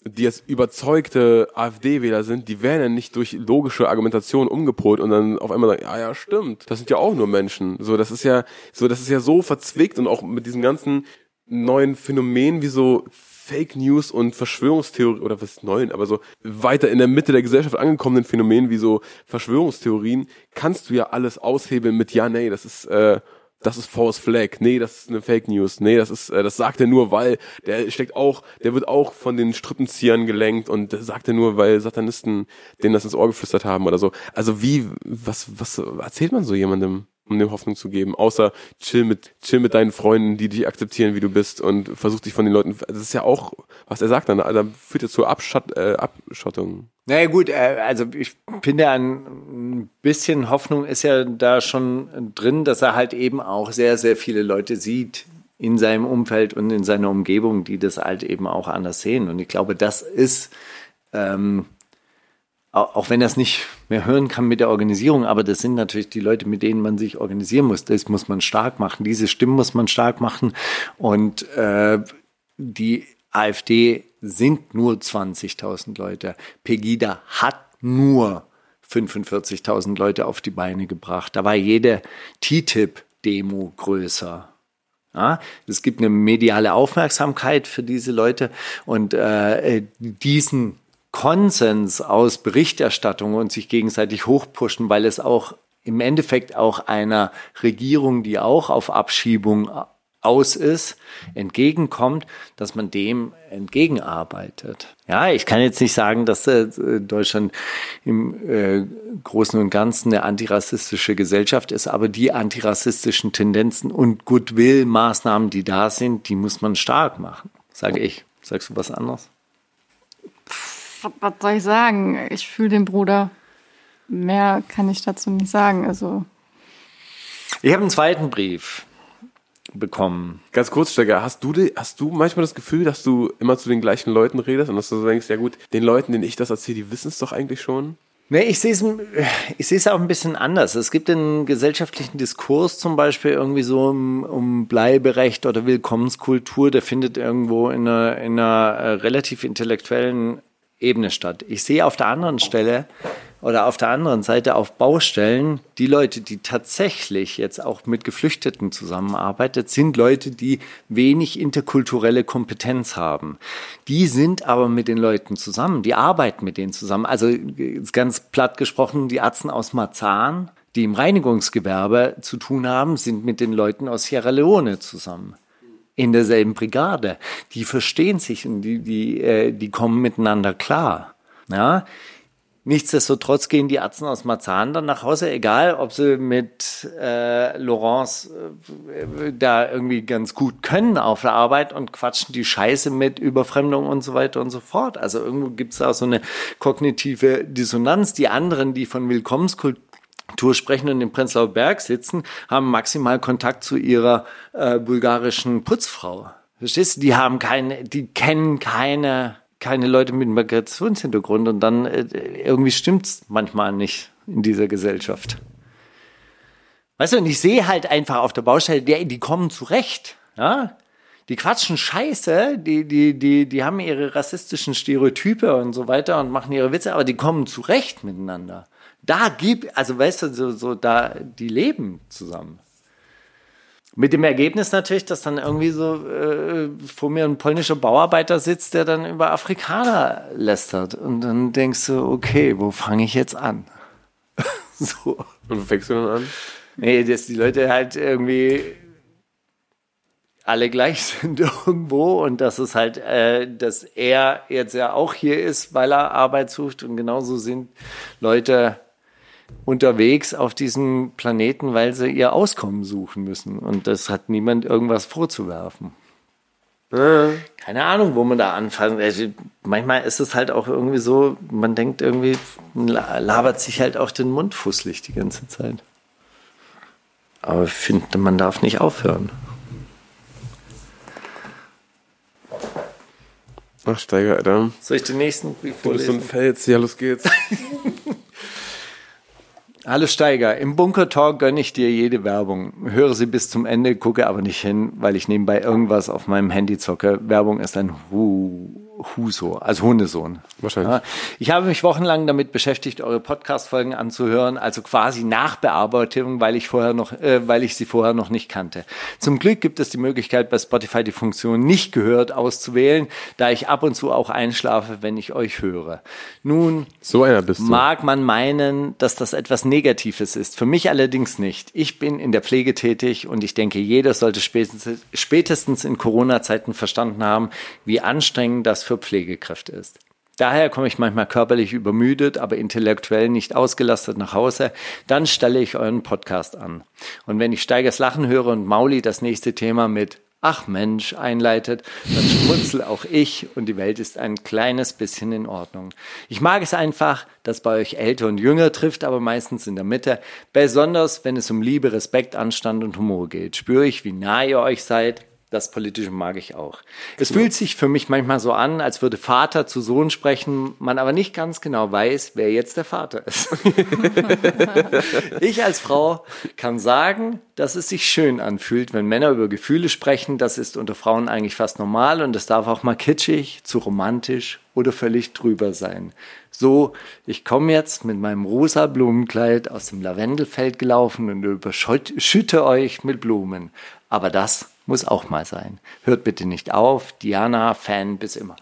die jetzt überzeugte AfD-Wähler sind, die werden ja nicht durch logische Argumentation umgepolt und dann auf einmal sagen, ja, ja, stimmt, das sind ja auch nur Menschen. So, das ist ja, so, das ist ja so verzwickt und auch mit diesem ganzen neuen Phänomen wie so Fake News und Verschwörungstheorie oder was neuen, aber so weiter in der Mitte der Gesellschaft angekommenen Phänomenen wie so Verschwörungstheorien kannst du ja alles aushebeln mit ja, nee, das ist äh, das ist False Flag, nee, das ist eine Fake News, nee, das ist, äh, das sagt er nur, weil der steckt auch, der wird auch von den Strippenziehern gelenkt und das sagt er nur, weil Satanisten denen das ins Ohr geflüstert haben oder so. Also wie, was, was erzählt man so jemandem? um dir Hoffnung zu geben, außer chill mit, chill mit deinen Freunden, die dich akzeptieren, wie du bist und versuch dich von den Leuten, das ist ja auch, was er sagt dann, da führt ja zur Abschott, äh, Abschottung. Naja gut, äh, also ich finde ein bisschen Hoffnung ist ja da schon drin, dass er halt eben auch sehr, sehr viele Leute sieht in seinem Umfeld und in seiner Umgebung, die das halt eben auch anders sehen. Und ich glaube, das ist ähm, auch wenn er es nicht mehr hören kann mit der Organisierung, aber das sind natürlich die Leute, mit denen man sich organisieren muss. Das muss man stark machen. Diese Stimmen muss man stark machen. Und äh, die AfD sind nur 20.000 Leute. Pegida hat nur 45.000 Leute auf die Beine gebracht. Da war jede TTIP-Demo größer. Ja, es gibt eine mediale Aufmerksamkeit für diese Leute und äh, diesen Konsens aus Berichterstattung und sich gegenseitig hochpushen, weil es auch im Endeffekt auch einer Regierung, die auch auf Abschiebung aus ist, entgegenkommt, dass man dem entgegenarbeitet. Ja, ich kann jetzt nicht sagen, dass äh, Deutschland im äh, Großen und Ganzen eine antirassistische Gesellschaft ist, aber die antirassistischen Tendenzen und Goodwill-Maßnahmen, die da sind, die muss man stark machen. Sage ich. Sagst du was anderes? Was soll ich sagen? Ich fühle den Bruder. Mehr kann ich dazu nicht sagen. Also, Ich habe einen zweiten Brief bekommen. Ganz kurz, Steiger, hast du, hast du manchmal das Gefühl, dass du immer zu den gleichen Leuten redest und dass du so denkst, ja gut, den Leuten, denen ich das erzähle, die wissen es doch eigentlich schon? Nee, ich sehe es ich sehe es auch ein bisschen anders. Es gibt einen gesellschaftlichen Diskurs zum Beispiel irgendwie so um, um Bleiberecht oder Willkommenskultur, der findet irgendwo in einer, in einer äh, relativ intellektuellen Ebene statt. Ich sehe auf der anderen Stelle oder auf der anderen Seite auf Baustellen die Leute, die tatsächlich jetzt auch mit Geflüchteten zusammenarbeitet, sind Leute, die wenig interkulturelle Kompetenz haben. Die sind aber mit den Leuten zusammen, die arbeiten mit denen zusammen. Also ganz platt gesprochen, die Arzten aus Marzahn, die im Reinigungsgewerbe zu tun haben, sind mit den Leuten aus Sierra Leone zusammen in derselben Brigade. Die verstehen sich und die, die, äh, die kommen miteinander klar. Ja? Nichtsdestotrotz gehen die Arzten aus Marzahn dann nach Hause, egal ob sie mit äh, Laurence äh, da irgendwie ganz gut können auf der Arbeit und quatschen die Scheiße mit Überfremdung und so weiter und so fort. Also irgendwo gibt es auch so eine kognitive Dissonanz. Die anderen, die von Willkommenskultur Tour sprechen und im Prenzlauer Berg sitzen, haben maximal Kontakt zu ihrer äh, bulgarischen Putzfrau. Verstehst du? Die haben keine, die kennen keine, keine Leute mit Migrationshintergrund und dann äh, irgendwie stimmt's manchmal nicht in dieser Gesellschaft. Weißt du, und ich sehe halt einfach auf der Baustelle, die, die kommen zurecht, ja? Die quatschen Scheiße, die, die, die, die haben ihre rassistischen Stereotype und so weiter und machen ihre Witze, aber die kommen zurecht miteinander. Da gibt, also weißt du, so, so da, die leben zusammen. Mit dem Ergebnis natürlich, dass dann irgendwie so äh, vor mir ein polnischer Bauarbeiter sitzt, der dann über Afrikaner lästert. Und dann denkst du, okay, wo fange ich jetzt an? so. Und wo fängst du dann an? Nee, dass die Leute halt irgendwie alle gleich sind irgendwo und dass es halt, äh, dass er jetzt ja auch hier ist, weil er Arbeit sucht und genauso sind Leute unterwegs auf diesem Planeten, weil sie ihr Auskommen suchen müssen und das hat niemand irgendwas vorzuwerfen. Keine Ahnung, wo man da anfangen. Also manchmal ist es halt auch irgendwie so, man denkt irgendwie, man la- labert sich halt auch den Mund fusselig die ganze Zeit. Aber ich finde, man darf nicht aufhören. Ach, Steiger, Alter. Soll ich den nächsten Brief Du bist so ein vorlesen? Fels. Ja, los geht's. Hallo Steiger, im Bunker Talk gönne ich dir jede Werbung. Höre sie bis zum Ende, gucke aber nicht hin, weil ich nebenbei irgendwas auf meinem Handy zocke. Werbung ist ein Hu Huso, also Hundesohn. Wahrscheinlich. Ja, ich habe mich wochenlang damit beschäftigt, eure Podcast-Folgen anzuhören, also quasi Nachbearbeitung, weil ich vorher noch, äh, weil ich sie vorher noch nicht kannte. Zum Glück gibt es die Möglichkeit, bei Spotify die Funktion nicht gehört auszuwählen, da ich ab und zu auch einschlafe, wenn ich euch höre. Nun, So einer bist du. Mag man meinen, dass das etwas Negatives ist. Für mich allerdings nicht. Ich bin in der Pflege tätig und ich denke, jeder sollte spätestens, spätestens in Corona-Zeiten verstanden haben, wie anstrengend das für Pflegekräfte ist. Daher komme ich manchmal körperlich übermüdet, aber intellektuell nicht ausgelastet nach Hause. Dann stelle ich euren Podcast an. Und wenn ich Steigers Lachen höre und Mauli das nächste Thema mit Ach Mensch einleitet, dann schmunzel auch ich und die Welt ist ein kleines bisschen in Ordnung. Ich mag es einfach, dass bei euch älter und jünger trifft, aber meistens in der Mitte. Besonders wenn es um Liebe, Respekt, Anstand und Humor geht, spüre ich, wie nah ihr euch seid. Das Politische mag ich auch. Es fühlt sich für mich manchmal so an, als würde Vater zu Sohn sprechen, man aber nicht ganz genau weiß, wer jetzt der Vater ist. Ich als Frau kann sagen, dass es sich schön anfühlt, wenn Männer über Gefühle sprechen. Das ist unter Frauen eigentlich fast normal und es darf auch mal kitschig, zu romantisch oder völlig drüber sein. So, ich komme jetzt mit meinem rosa Blumenkleid aus dem Lavendelfeld gelaufen und überschütte euch mit Blumen. Aber das muss auch mal sein. Hört bitte nicht auf. Diana, Fan bis immer.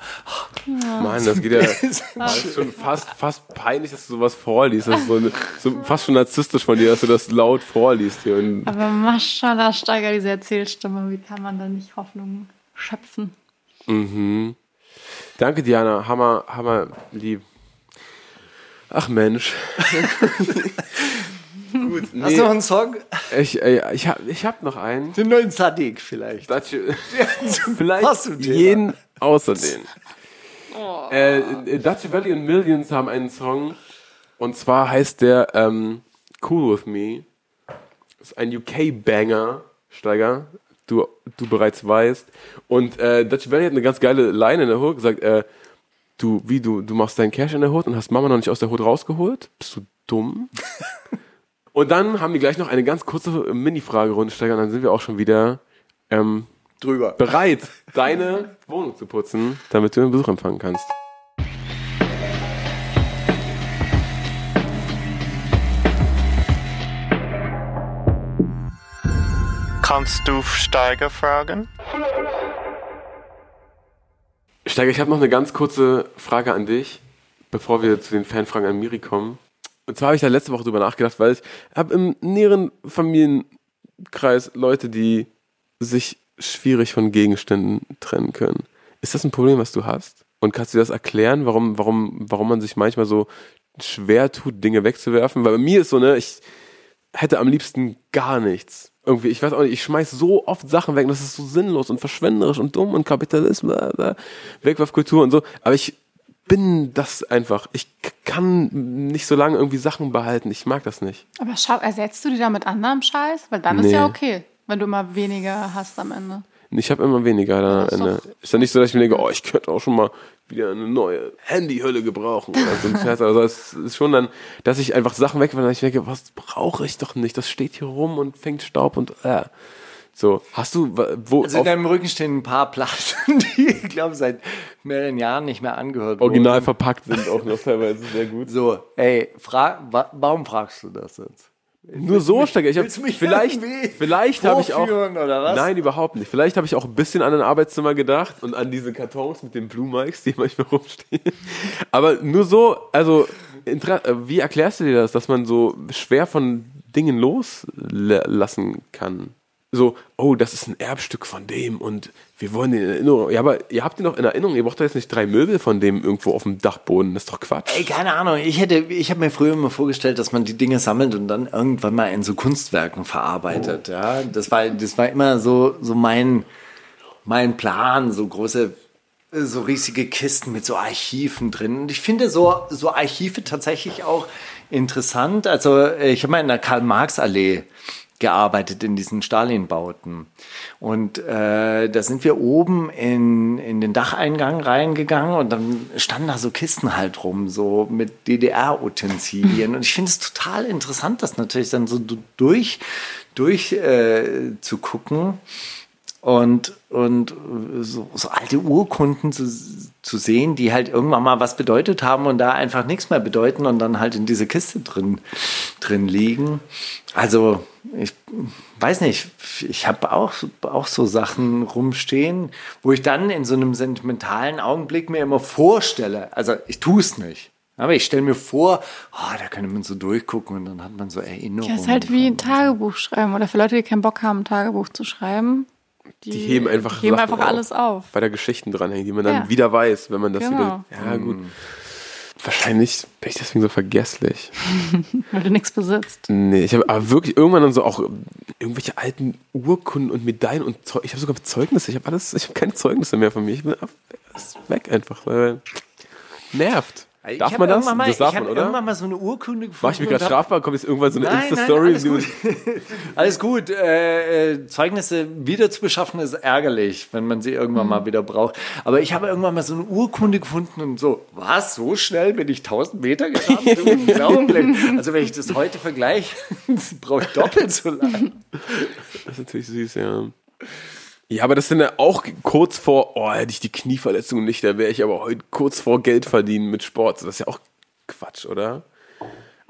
Mann, das geht ja. Das ist schon fast, fast peinlich, dass du sowas vorliest. Das ist so, eine, so fast schon narzisstisch von dir, dass du das laut vorliest hier. Und aber Maschallah, Steiger, diese Erzählstimme, wie kann man da nicht Hoffnung schöpfen? danke, Diana. Hammer, hammer lieb. Ach Mensch. Gut, Hast nee, du noch einen Song? ich, äh, ich habe ich hab noch einen. Den neuen Sadiq vielleicht. Das- vielleicht Passt zum Thema. jeden Außerdem. Äh, Dutch Valley und Millions haben einen Song. Und zwar heißt der ähm, Cool With Me. Das ist ein UK-Banger, Steiger. Du, du bereits weißt. Und äh, Dutch Valley hat eine ganz geile Line in der Hook gesagt, äh, du, wie du, du machst deinen Cash in der Hood und hast Mama noch nicht aus der Hood rausgeholt? Bist du dumm? und dann haben die gleich noch eine ganz kurze Mini-Fragerunde, Steiger, und dann sind wir auch schon wieder ähm, Drüber. bereit, deine Wohnung zu putzen, damit du einen Besuch empfangen kannst. Kannst du Steiger fragen? Steiger, ich habe noch eine ganz kurze Frage an dich, bevor wir zu den Fanfragen an Miri kommen. Und zwar habe ich da letzte Woche drüber nachgedacht, weil ich habe im näheren Familienkreis Leute, die sich schwierig von Gegenständen trennen können. Ist das ein Problem, was du hast? Und kannst du das erklären, warum, warum, warum man sich manchmal so schwer tut, Dinge wegzuwerfen? Weil bei mir ist so, ne, ich hätte am liebsten gar nichts. Irgendwie, ich weiß auch nicht, ich schmeiß so oft Sachen weg, und das ist so sinnlos und verschwenderisch und dumm und Kapitalismus, Wegwerfkultur und so. Aber ich bin das einfach. Ich kann nicht so lange irgendwie Sachen behalten. Ich mag das nicht. Aber schau, ersetzt du die da mit anderem Scheiß? Weil dann Nee. ist ja okay, wenn du immer weniger hast am Ende. Ich habe immer weniger dann am Ende. Ist ja nicht so, dass ich mir denke, oh, ich könnte auch schon mal wieder eine neue Handyhülle gebrauchen oder so ein Scheiß. Also es ist schon dann, dass ich einfach Sachen wegwerfe und ich denke, was brauche ich doch nicht? Das steht hier rum und fängt Staub und äh. So, hast du wo Also in deinem Rücken stehen ein paar Platten, die, ich glaube, seit mehreren Jahren nicht mehr angehört wurden. original verpackt sind auch noch teilweise sehr gut. So, ey, fra wa warum fragst du das jetzt? Nur so stecke ich. hab- Vielleicht, vielleicht habe ich auch. Nein, überhaupt nicht. Vielleicht habe ich auch ein bisschen an ein Arbeitszimmer gedacht und an diese Kartons mit den Blue Mikes, die manchmal rumstehen. Aber nur so, also äh, wie erklärst du dir das, dass man so schwer von Dingen loslassen kann? So, oh, das ist ein Erbstück von dem und wir wollen den in Erinnerung. Ja, aber ihr habt ihn noch in Erinnerung. Ihr braucht doch jetzt nicht drei Möbel von dem irgendwo auf dem Dachboden. Das ist doch Quatsch. Ey, keine Ahnung. Ich hätte, ich habe mir früher immer vorgestellt, dass man die Dinge sammelt und dann irgendwann mal in so Kunstwerken verarbeitet. Ja, das war, das war immer so, so mein, mein Plan, so große, so riesige Kisten mit so Archiven drin. Und ich finde so, so Archive tatsächlich auch interessant. Also äh, ich habe mal in der Karl-Marx-Allee gearbeitet in diesen Stalin-Bauten. Und äh, da sind wir oben in, in den Dacheingang reingegangen und dann standen da so Kisten halt rum, so mit DDR-Utensilien. Und ich finde es total interessant, das natürlich dann so du- durch, durch äh, zu gucken und, und so, so alte Urkunden zu, zu sehen, die halt irgendwann mal was bedeutet haben und da einfach nichts mehr bedeuten und dann halt in diese Kiste drin, drin liegen. Also ich weiß nicht, ich habe auch, auch so Sachen rumstehen, wo ich dann in so einem sentimentalen Augenblick mir immer vorstelle, also ich tue es nicht. Aber ich stelle mir vor, oh, da könnte man so durchgucken und dann hat man so Erinnerungen. Ja, ist halt wie ein. Tagebuch schreiben. Oder für Leute, die keinen Bock haben, ein Tagebuch zu schreiben. Die, Die heben einfach, die heben Sachen einfach alles auf. Weil da Geschichten dranhängen, die man dann Ja. wieder weiß, wenn man das Genau. über. Ja, gut. Wahrscheinlich bin ich deswegen so vergesslich. Weil du nichts besitzt. Nee, ich habe aber wirklich irgendwann dann so auch irgendwelche alten Urkunden und Medaillen und Zeug. Ich habe sogar Zeugnisse. Ich habe alles, ich habe keine Zeugnisse mehr von mir. Ich bin ist weg einfach. Weil nervt. Ich darf man das? Mal, das darf ich habe irgendwann mal so eine Urkunde gefunden. Mach ich mich gerade strafbar? Kommt jetzt irgendwann so eine Insta-Story? Alles gut. alles gut. Äh, äh, Zeugnisse wieder zu beschaffen ist ärgerlich, wenn man sie irgendwann Mhm. mal wieder braucht. Aber ich habe irgendwann mal so eine Urkunde gefunden und so, was, so schnell bin ich 1000 Meter gerannt? Unglaublich. Also wenn ich das heute vergleiche, brauche ich doppelt so lang. Das ist natürlich süß, ja. Ja, aber das sind ja auch kurz vor, oh, hätte ich die Knieverletzung nicht, da wäre ich aber heute kurz vor Geld verdienen mit Sport. Das ist ja auch Quatsch, oder?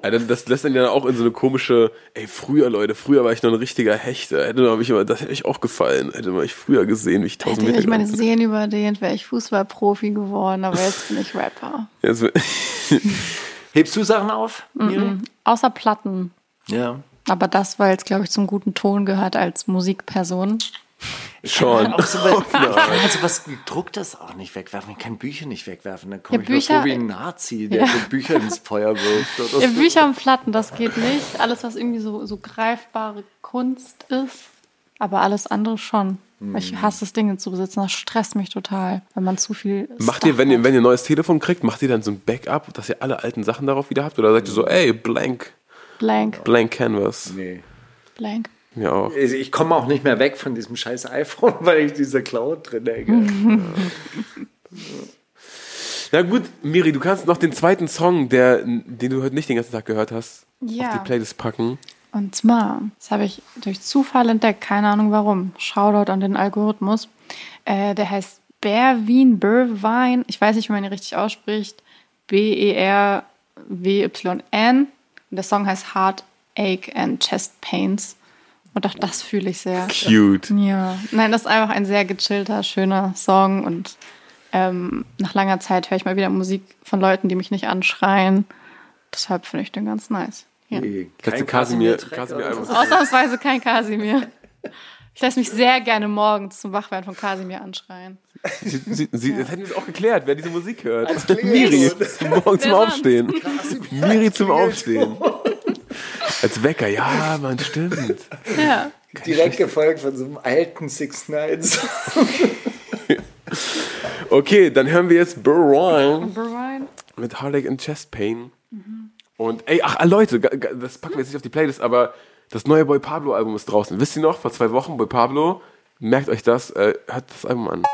Also das lässt dann ja auch in so eine komische, ey, früher, Leute, früher war ich noch ein richtiger Hechter. Hätte man mich immer, das hätte ich auch gefallen. Hätte man mich früher gesehen, wie ich tausend Hätte Meter ich meine. Sehen überdehnt, wäre ich Fußballprofi geworden, aber jetzt bin ich Rapper. Ja, so- Hebst du Sachen auf? Miri? Außer Platten. Ja. Aber das, weil es, glaube ich, zum guten Ton gehört als Musikperson. Schon. Auch so was, ich kann also was gedrucktes auch nicht wegwerfen. Ich kann Bücher nicht wegwerfen. Dann komme Ja, ich Bücher- vor wie ein Nazi, der Ja. so Bücher ins Feuer wirft. Oder Ja, so. Bücher und Platten, das geht nicht. Alles, was irgendwie so, so greifbare Kunst ist. Aber alles andere schon. Weil Ich hasse es, Dinge zu besitzen. Das stresst mich total, wenn man zu viel. Macht Stuff ihr, wenn ihr, wenn ihr ein neues Telefon kriegt, macht ihr dann so ein Backup, dass ihr alle alten Sachen darauf wieder habt? Oder sagt ihr so, ey, blank, Blank, blank Canvas? Nee. blank. Mir auch. Also Ich komme auch nicht mehr weg von diesem scheiß iPhone, weil ich diese Cloud drin hänge. Na gut, Miri, du kannst noch den zweiten Song, der, den du heute nicht den ganzen Tag gehört hast, Ja. auf die Playlist packen. Und zwar, das habe ich durch Zufall entdeckt, keine Ahnung warum. Shoutout an den Algorithmus. Äh, der heißt Berwin Burvine. Ich weiß nicht, wie man ihn richtig ausspricht. B-E-R-W-Y-N. Und der Song heißt Heartache and Chest Pains. Und auch das fühle ich sehr. Cute. Ja, nein, das ist einfach ein sehr gechillter, schöner Song und ähm, nach langer Zeit höre ich mal wieder Musik von Leuten, die mich nicht anschreien. Deshalb finde ich den ganz nice. Ja. Letzte Kasimir, Kasimir-Album. Ausnahmsweise kein Kasimir. Ich lasse mich sehr gerne morgens zum Wachwerden von Kasimir anschreien. Sie, sie, sie, das hätten wir es auch geklärt, wer diese Musik hört. Miri, zum, morgen zum? Aufstehen. Miri zum Aufstehen. Als Wecker, ja, man, stimmt. Ja. Direkt gefolgt von so einem alten Six Nights. Okay, dann hören wir jetzt Brian. mit Heartache and Chest Pain. Und ey, ach ah, Leute, das packen wir jetzt nicht auf die Playlist, aber das neue Boy Pablo Album ist draußen. Wisst ihr noch, vor zwei Wochen, Boy Pablo, merkt euch das, äh, hört das Album an.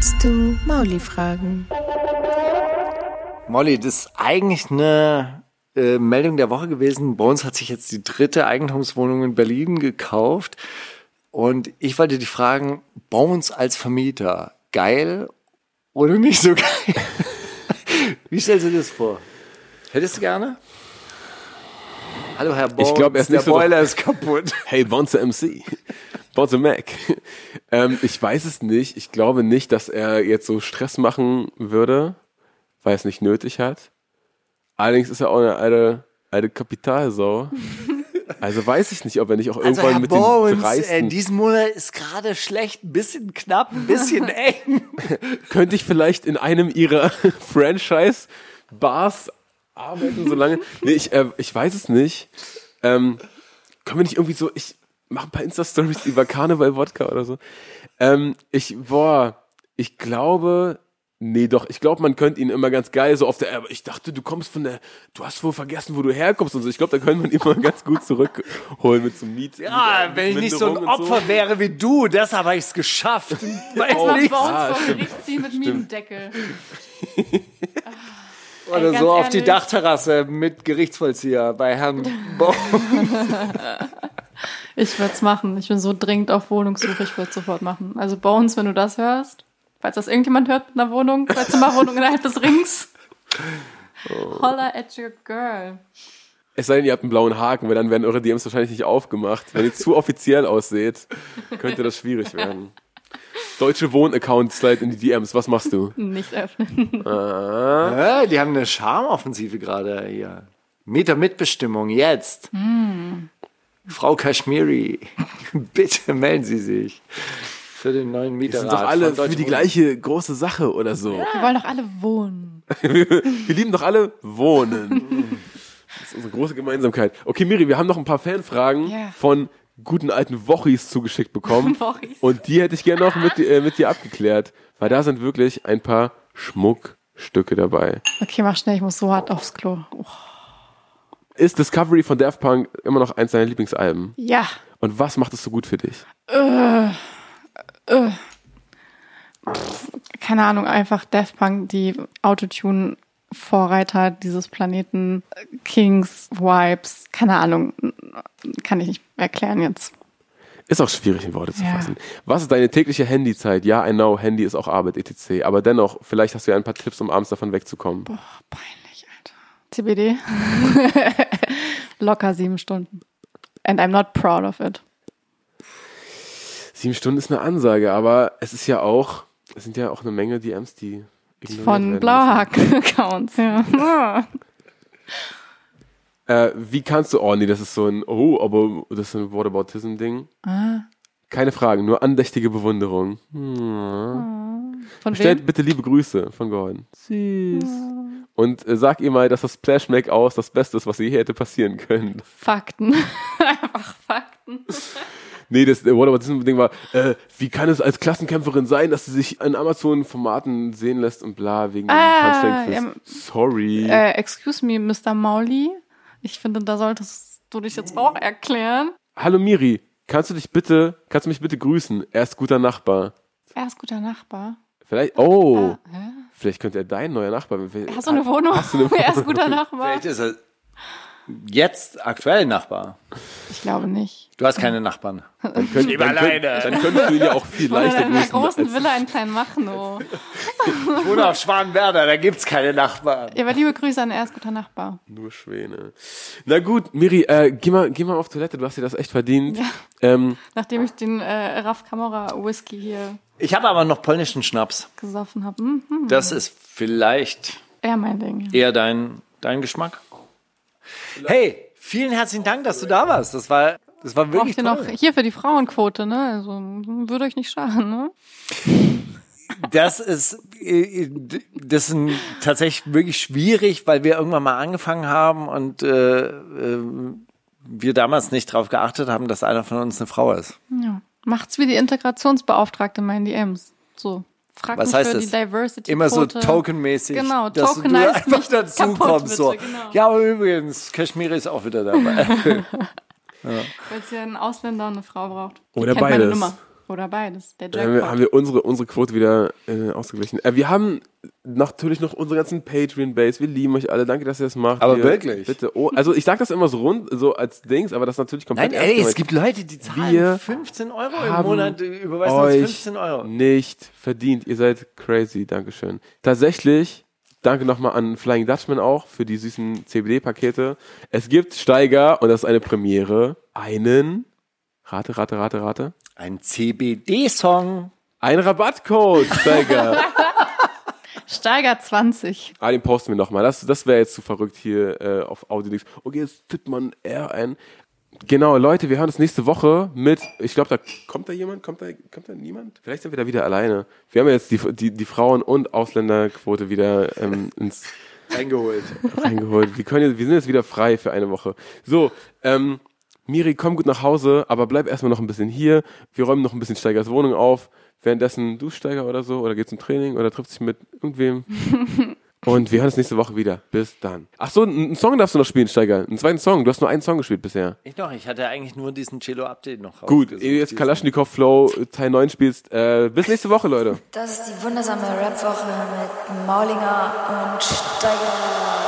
Kannst du Mauli fragen? Molly, das ist eigentlich eine äh, Meldung der Woche gewesen. Bei uns hat sich jetzt die dritte Eigentumswohnung in Berlin gekauft. Und ich wollte dich fragen, Bones als Vermieter, geil oder nicht so geil? Wie stellst du dir das vor? Hättest du gerne? Hallo Herr Bones, Ich glaub, er ist der nicht so- Boiler ist kaputt. Hey, Bonze MC. Bonze Mac. ähm, ich weiß es nicht. Ich glaube nicht, dass er jetzt so Stress machen würde, weil er es nicht nötig hat. Allerdings ist er auch eine alte, alte Kapitalsau. Also weiß ich nicht, ob er nicht auch Also irgendwann Herr mit den Bones, äh, dreisten... diesen Monat ist gerade schlecht, ein bisschen knapp, ein bisschen eng. könnte ich vielleicht in einem ihrer Franchise-Bars arbeiten, solange. Nee, ich, äh, ich weiß es nicht. Ähm, können wir nicht irgendwie so, ich mache ein paar Insta-Stories über Karneval-Wodka oder so. Ähm, ich, boah, ich glaube, nee, doch, ich glaube, man könnte ihn immer ganz geil so auf der, aber ich dachte, du kommst von der, du hast wohl vergessen, wo du herkommst und so. Ich glaube, da könnte man ihn mal ganz gut zurückholen mit so Miet. Ja, wenn ich nicht so ein Opfer wäre wie du, deshalb habe ich es geschafft. Weiß Oh, Mal nicht. bei uns Ah, vor. Gericht ziehen mit Mietendeckel. Oder Ey, so auf die ehrlich. Dachterrasse mit Gerichtsvollzieher bei Herrn Bones. Ich würde es machen. Ich bin so dringend auf Wohnungssuche, ich würde es sofort machen. Also Bones, wenn du das hörst, falls das irgendjemand hört mit einer Wohnung, zwei Zimmerwohnung innerhalb des Rings. Holla at your girl. Es sei denn, ihr habt einen blauen Haken, weil dann werden eure DMs wahrscheinlich nicht aufgemacht. Wenn ihr zu offiziell ausseht, könnte das schwierig werden. Deutsche Wohnaccount slide in die DMs. Was machst du? Nicht öffnen. Ja, die haben eine Charmoffensive gerade hier. Mieter Mitbestimmung jetzt. Frau Kashmiri, bitte melden Sie sich für den neuen Wir Mieterrat. sind doch alle für die Wohnen. gleiche große Sache oder so. Wir wollen doch alle wohnen. Wir lieben doch alle Wohnen. Das ist unsere große Gemeinsamkeit. Okay, Miri, wir haben noch ein paar Fanfragen Ja. von guten alten Wochis zugeschickt bekommen. Wochis. Und die hätte ich gerne noch mit, äh, mit dir abgeklärt. Weil da sind wirklich ein paar Schmuckstücke dabei. Okay, mach schnell, ich muss so hart aufs Klo. Oh. Ist Discovery von Daft Punk immer noch eins deiner Lieblingsalben? Ja. Und was macht es so gut für dich? Keine Ahnung, einfach Daft Punk, die Autotune-Vorreiter dieses Planeten, Kings, Vibes, keine Ahnung, kann ich nicht erklären jetzt. Ist auch schwierig in Worte zu Ja. fassen. Was ist deine tägliche Handyzeit? Ja, I know, Handy ist auch Arbeit, etc. Aber dennoch, vielleicht hast du ja ein paar Tipps, um abends davon wegzukommen. Boah, peinlich. CBD? Locker sieben Stunden. And I'm not proud of it. Sieben Stunden ist eine Ansage, aber es ist ja auch, es sind ja auch eine Menge DMs, die Von werden Blauhaken-Accounts, ja. Ah. Äh, wie kannst du, oh nee, das ist so ein, oh, aber das ist ein Whataboutism-Ding. Ah. Keine Fragen, nur andächtige Bewunderung. Hm. Von Bestellt wem? bitte liebe Grüße von Gordon. Süß. Und äh, sag ihr mal, dass das Splash Make aus das Beste ist, was ihr hier hätte passieren können. Fakten. Einfach Fakten. Nee, das äh, What About This Ding war, äh, wie kann es als Klassenkämpferin sein, dass sie sich in Amazon-Formaten sehen lässt und bla, wegen dem Ah, Punchline-Quiz. ja, Sorry. Äh, excuse me, Mr. Mauli. Ich finde, da solltest du dich jetzt auch erklären. Hallo Miri, kannst du dich bitte, kannst du mich bitte grüßen? Er ist guter Nachbar. Er ist guter Nachbar. Vielleicht, oh, Ah, vielleicht könnte er dein neuer Nachbar werden. Hast du eine Wohnung? Hast du eine er ist guter Nachbar. Vielleicht ist er jetzt aktuell Nachbar. Ich glaube nicht. Du hast keine Nachbarn. Dann, könnt, dann, könnt, dann könntest du ihn ja auch viel leichter in einer großen Villa in Klein Machnow. Ich wohne auf Schwanenwerder, da gibt's keine Nachbarn. Ja, aber liebe Grüße an er ist guter Nachbar. Nur Schwäne. Na gut, Miri, äh, geh, mal, geh mal auf Toilette, du hast dir das echt verdient. Ähm, Nachdem ich den äh, Raff Kamera Whisky hier Ich habe aber noch polnischen Schnaps. gesoffen habe. Mhm. Das ist vielleicht Eher mein Ding. eher dein, dein Geschmack. Hey, vielen herzlichen Dank, dass du da warst. Das war, das war wirklich Braucht ihr toll. noch hier für die Frauenquote, ne? Also würde euch nicht schaden, ne? Das ist, äh, das ist tatsächlich wirklich schwierig, weil wir irgendwann mal angefangen haben und äh, äh, wir damals nicht darauf geachtet haben, dass einer von uns eine Frau ist. Ja. Macht's wie die Integrationsbeauftragte in meinen DMs. So. Fragt Was heißt für das? die Diversity Immer so tokenmäßig, Genau, dass du einfach dazu kommst. So. genau. Ja, aber übrigens, Kashmir ist auch wieder dabei. Weil es ja einen Ausländer und eine Frau braucht. Die Oder kennt meine beides. Oder beides. Der Dann haben wir, Jackpot. haben wir unsere, unsere Quote wieder äh, ausgeglichen. Äh, wir haben natürlich noch unsere ganzen Patreon-Base. Wir lieben euch alle. Danke, dass ihr das macht. Aber Ihr- wirklich? Bitte. Oh, also ich sag das immer so rund, so als Dings, aber das ist natürlich komplett Nein, ey, es gibt Leute, die zahlen Wir 15 Euro im Monat, äh, überweisen uns euch 15 Euro. nicht verdient. Ihr seid crazy. Dankeschön. Tatsächlich, danke nochmal an Flying Dutchman auch für die süßen CBD-Pakete. Es gibt Steiger, und das ist eine Premiere, einen, rate, rate, rate, rate, Ein CBD-Song. ein Rabattcode, Steiger. Steiger 20. Ah, den posten wir nochmal. Das, das wäre jetzt zu verrückt hier äh, auf Audiolix. Okay, jetzt tippt man R ein. Genau, Leute, wir hören uns nächste Woche mit, ich glaube, da kommt da jemand, kommt da, kommt da niemand? Vielleicht sind wir da wieder alleine. Wir haben ja jetzt die, die, die Frauen- und Ausländerquote wieder ähm, ins Eingeholt. reingeholt. Wir, können jetzt, wir sind jetzt wieder frei für eine Woche. So, ähm, Miri, komm gut nach Hause, aber bleib erstmal noch ein bisschen hier. Wir räumen noch ein bisschen Steigers Wohnung auf. Währenddessen du Steiger oder so, oder geht zum Training oder trifft sich mit irgendwem. Und wir hören uns nächste Woche wieder. Bis dann. Ach so, einen Song darfst du noch spielen, Steiger. Einen zweiten Song. Du hast nur einen Song gespielt bisher. Ich noch, ich hatte eigentlich nur diesen Cello-Update noch Gut, ehe du jetzt Kalaschnikow Flow Teil 9 spielst. Äh, bis nächste Woche, Leute. Das ist die wundersame Rap-Woche mit Maulinger und Steiger.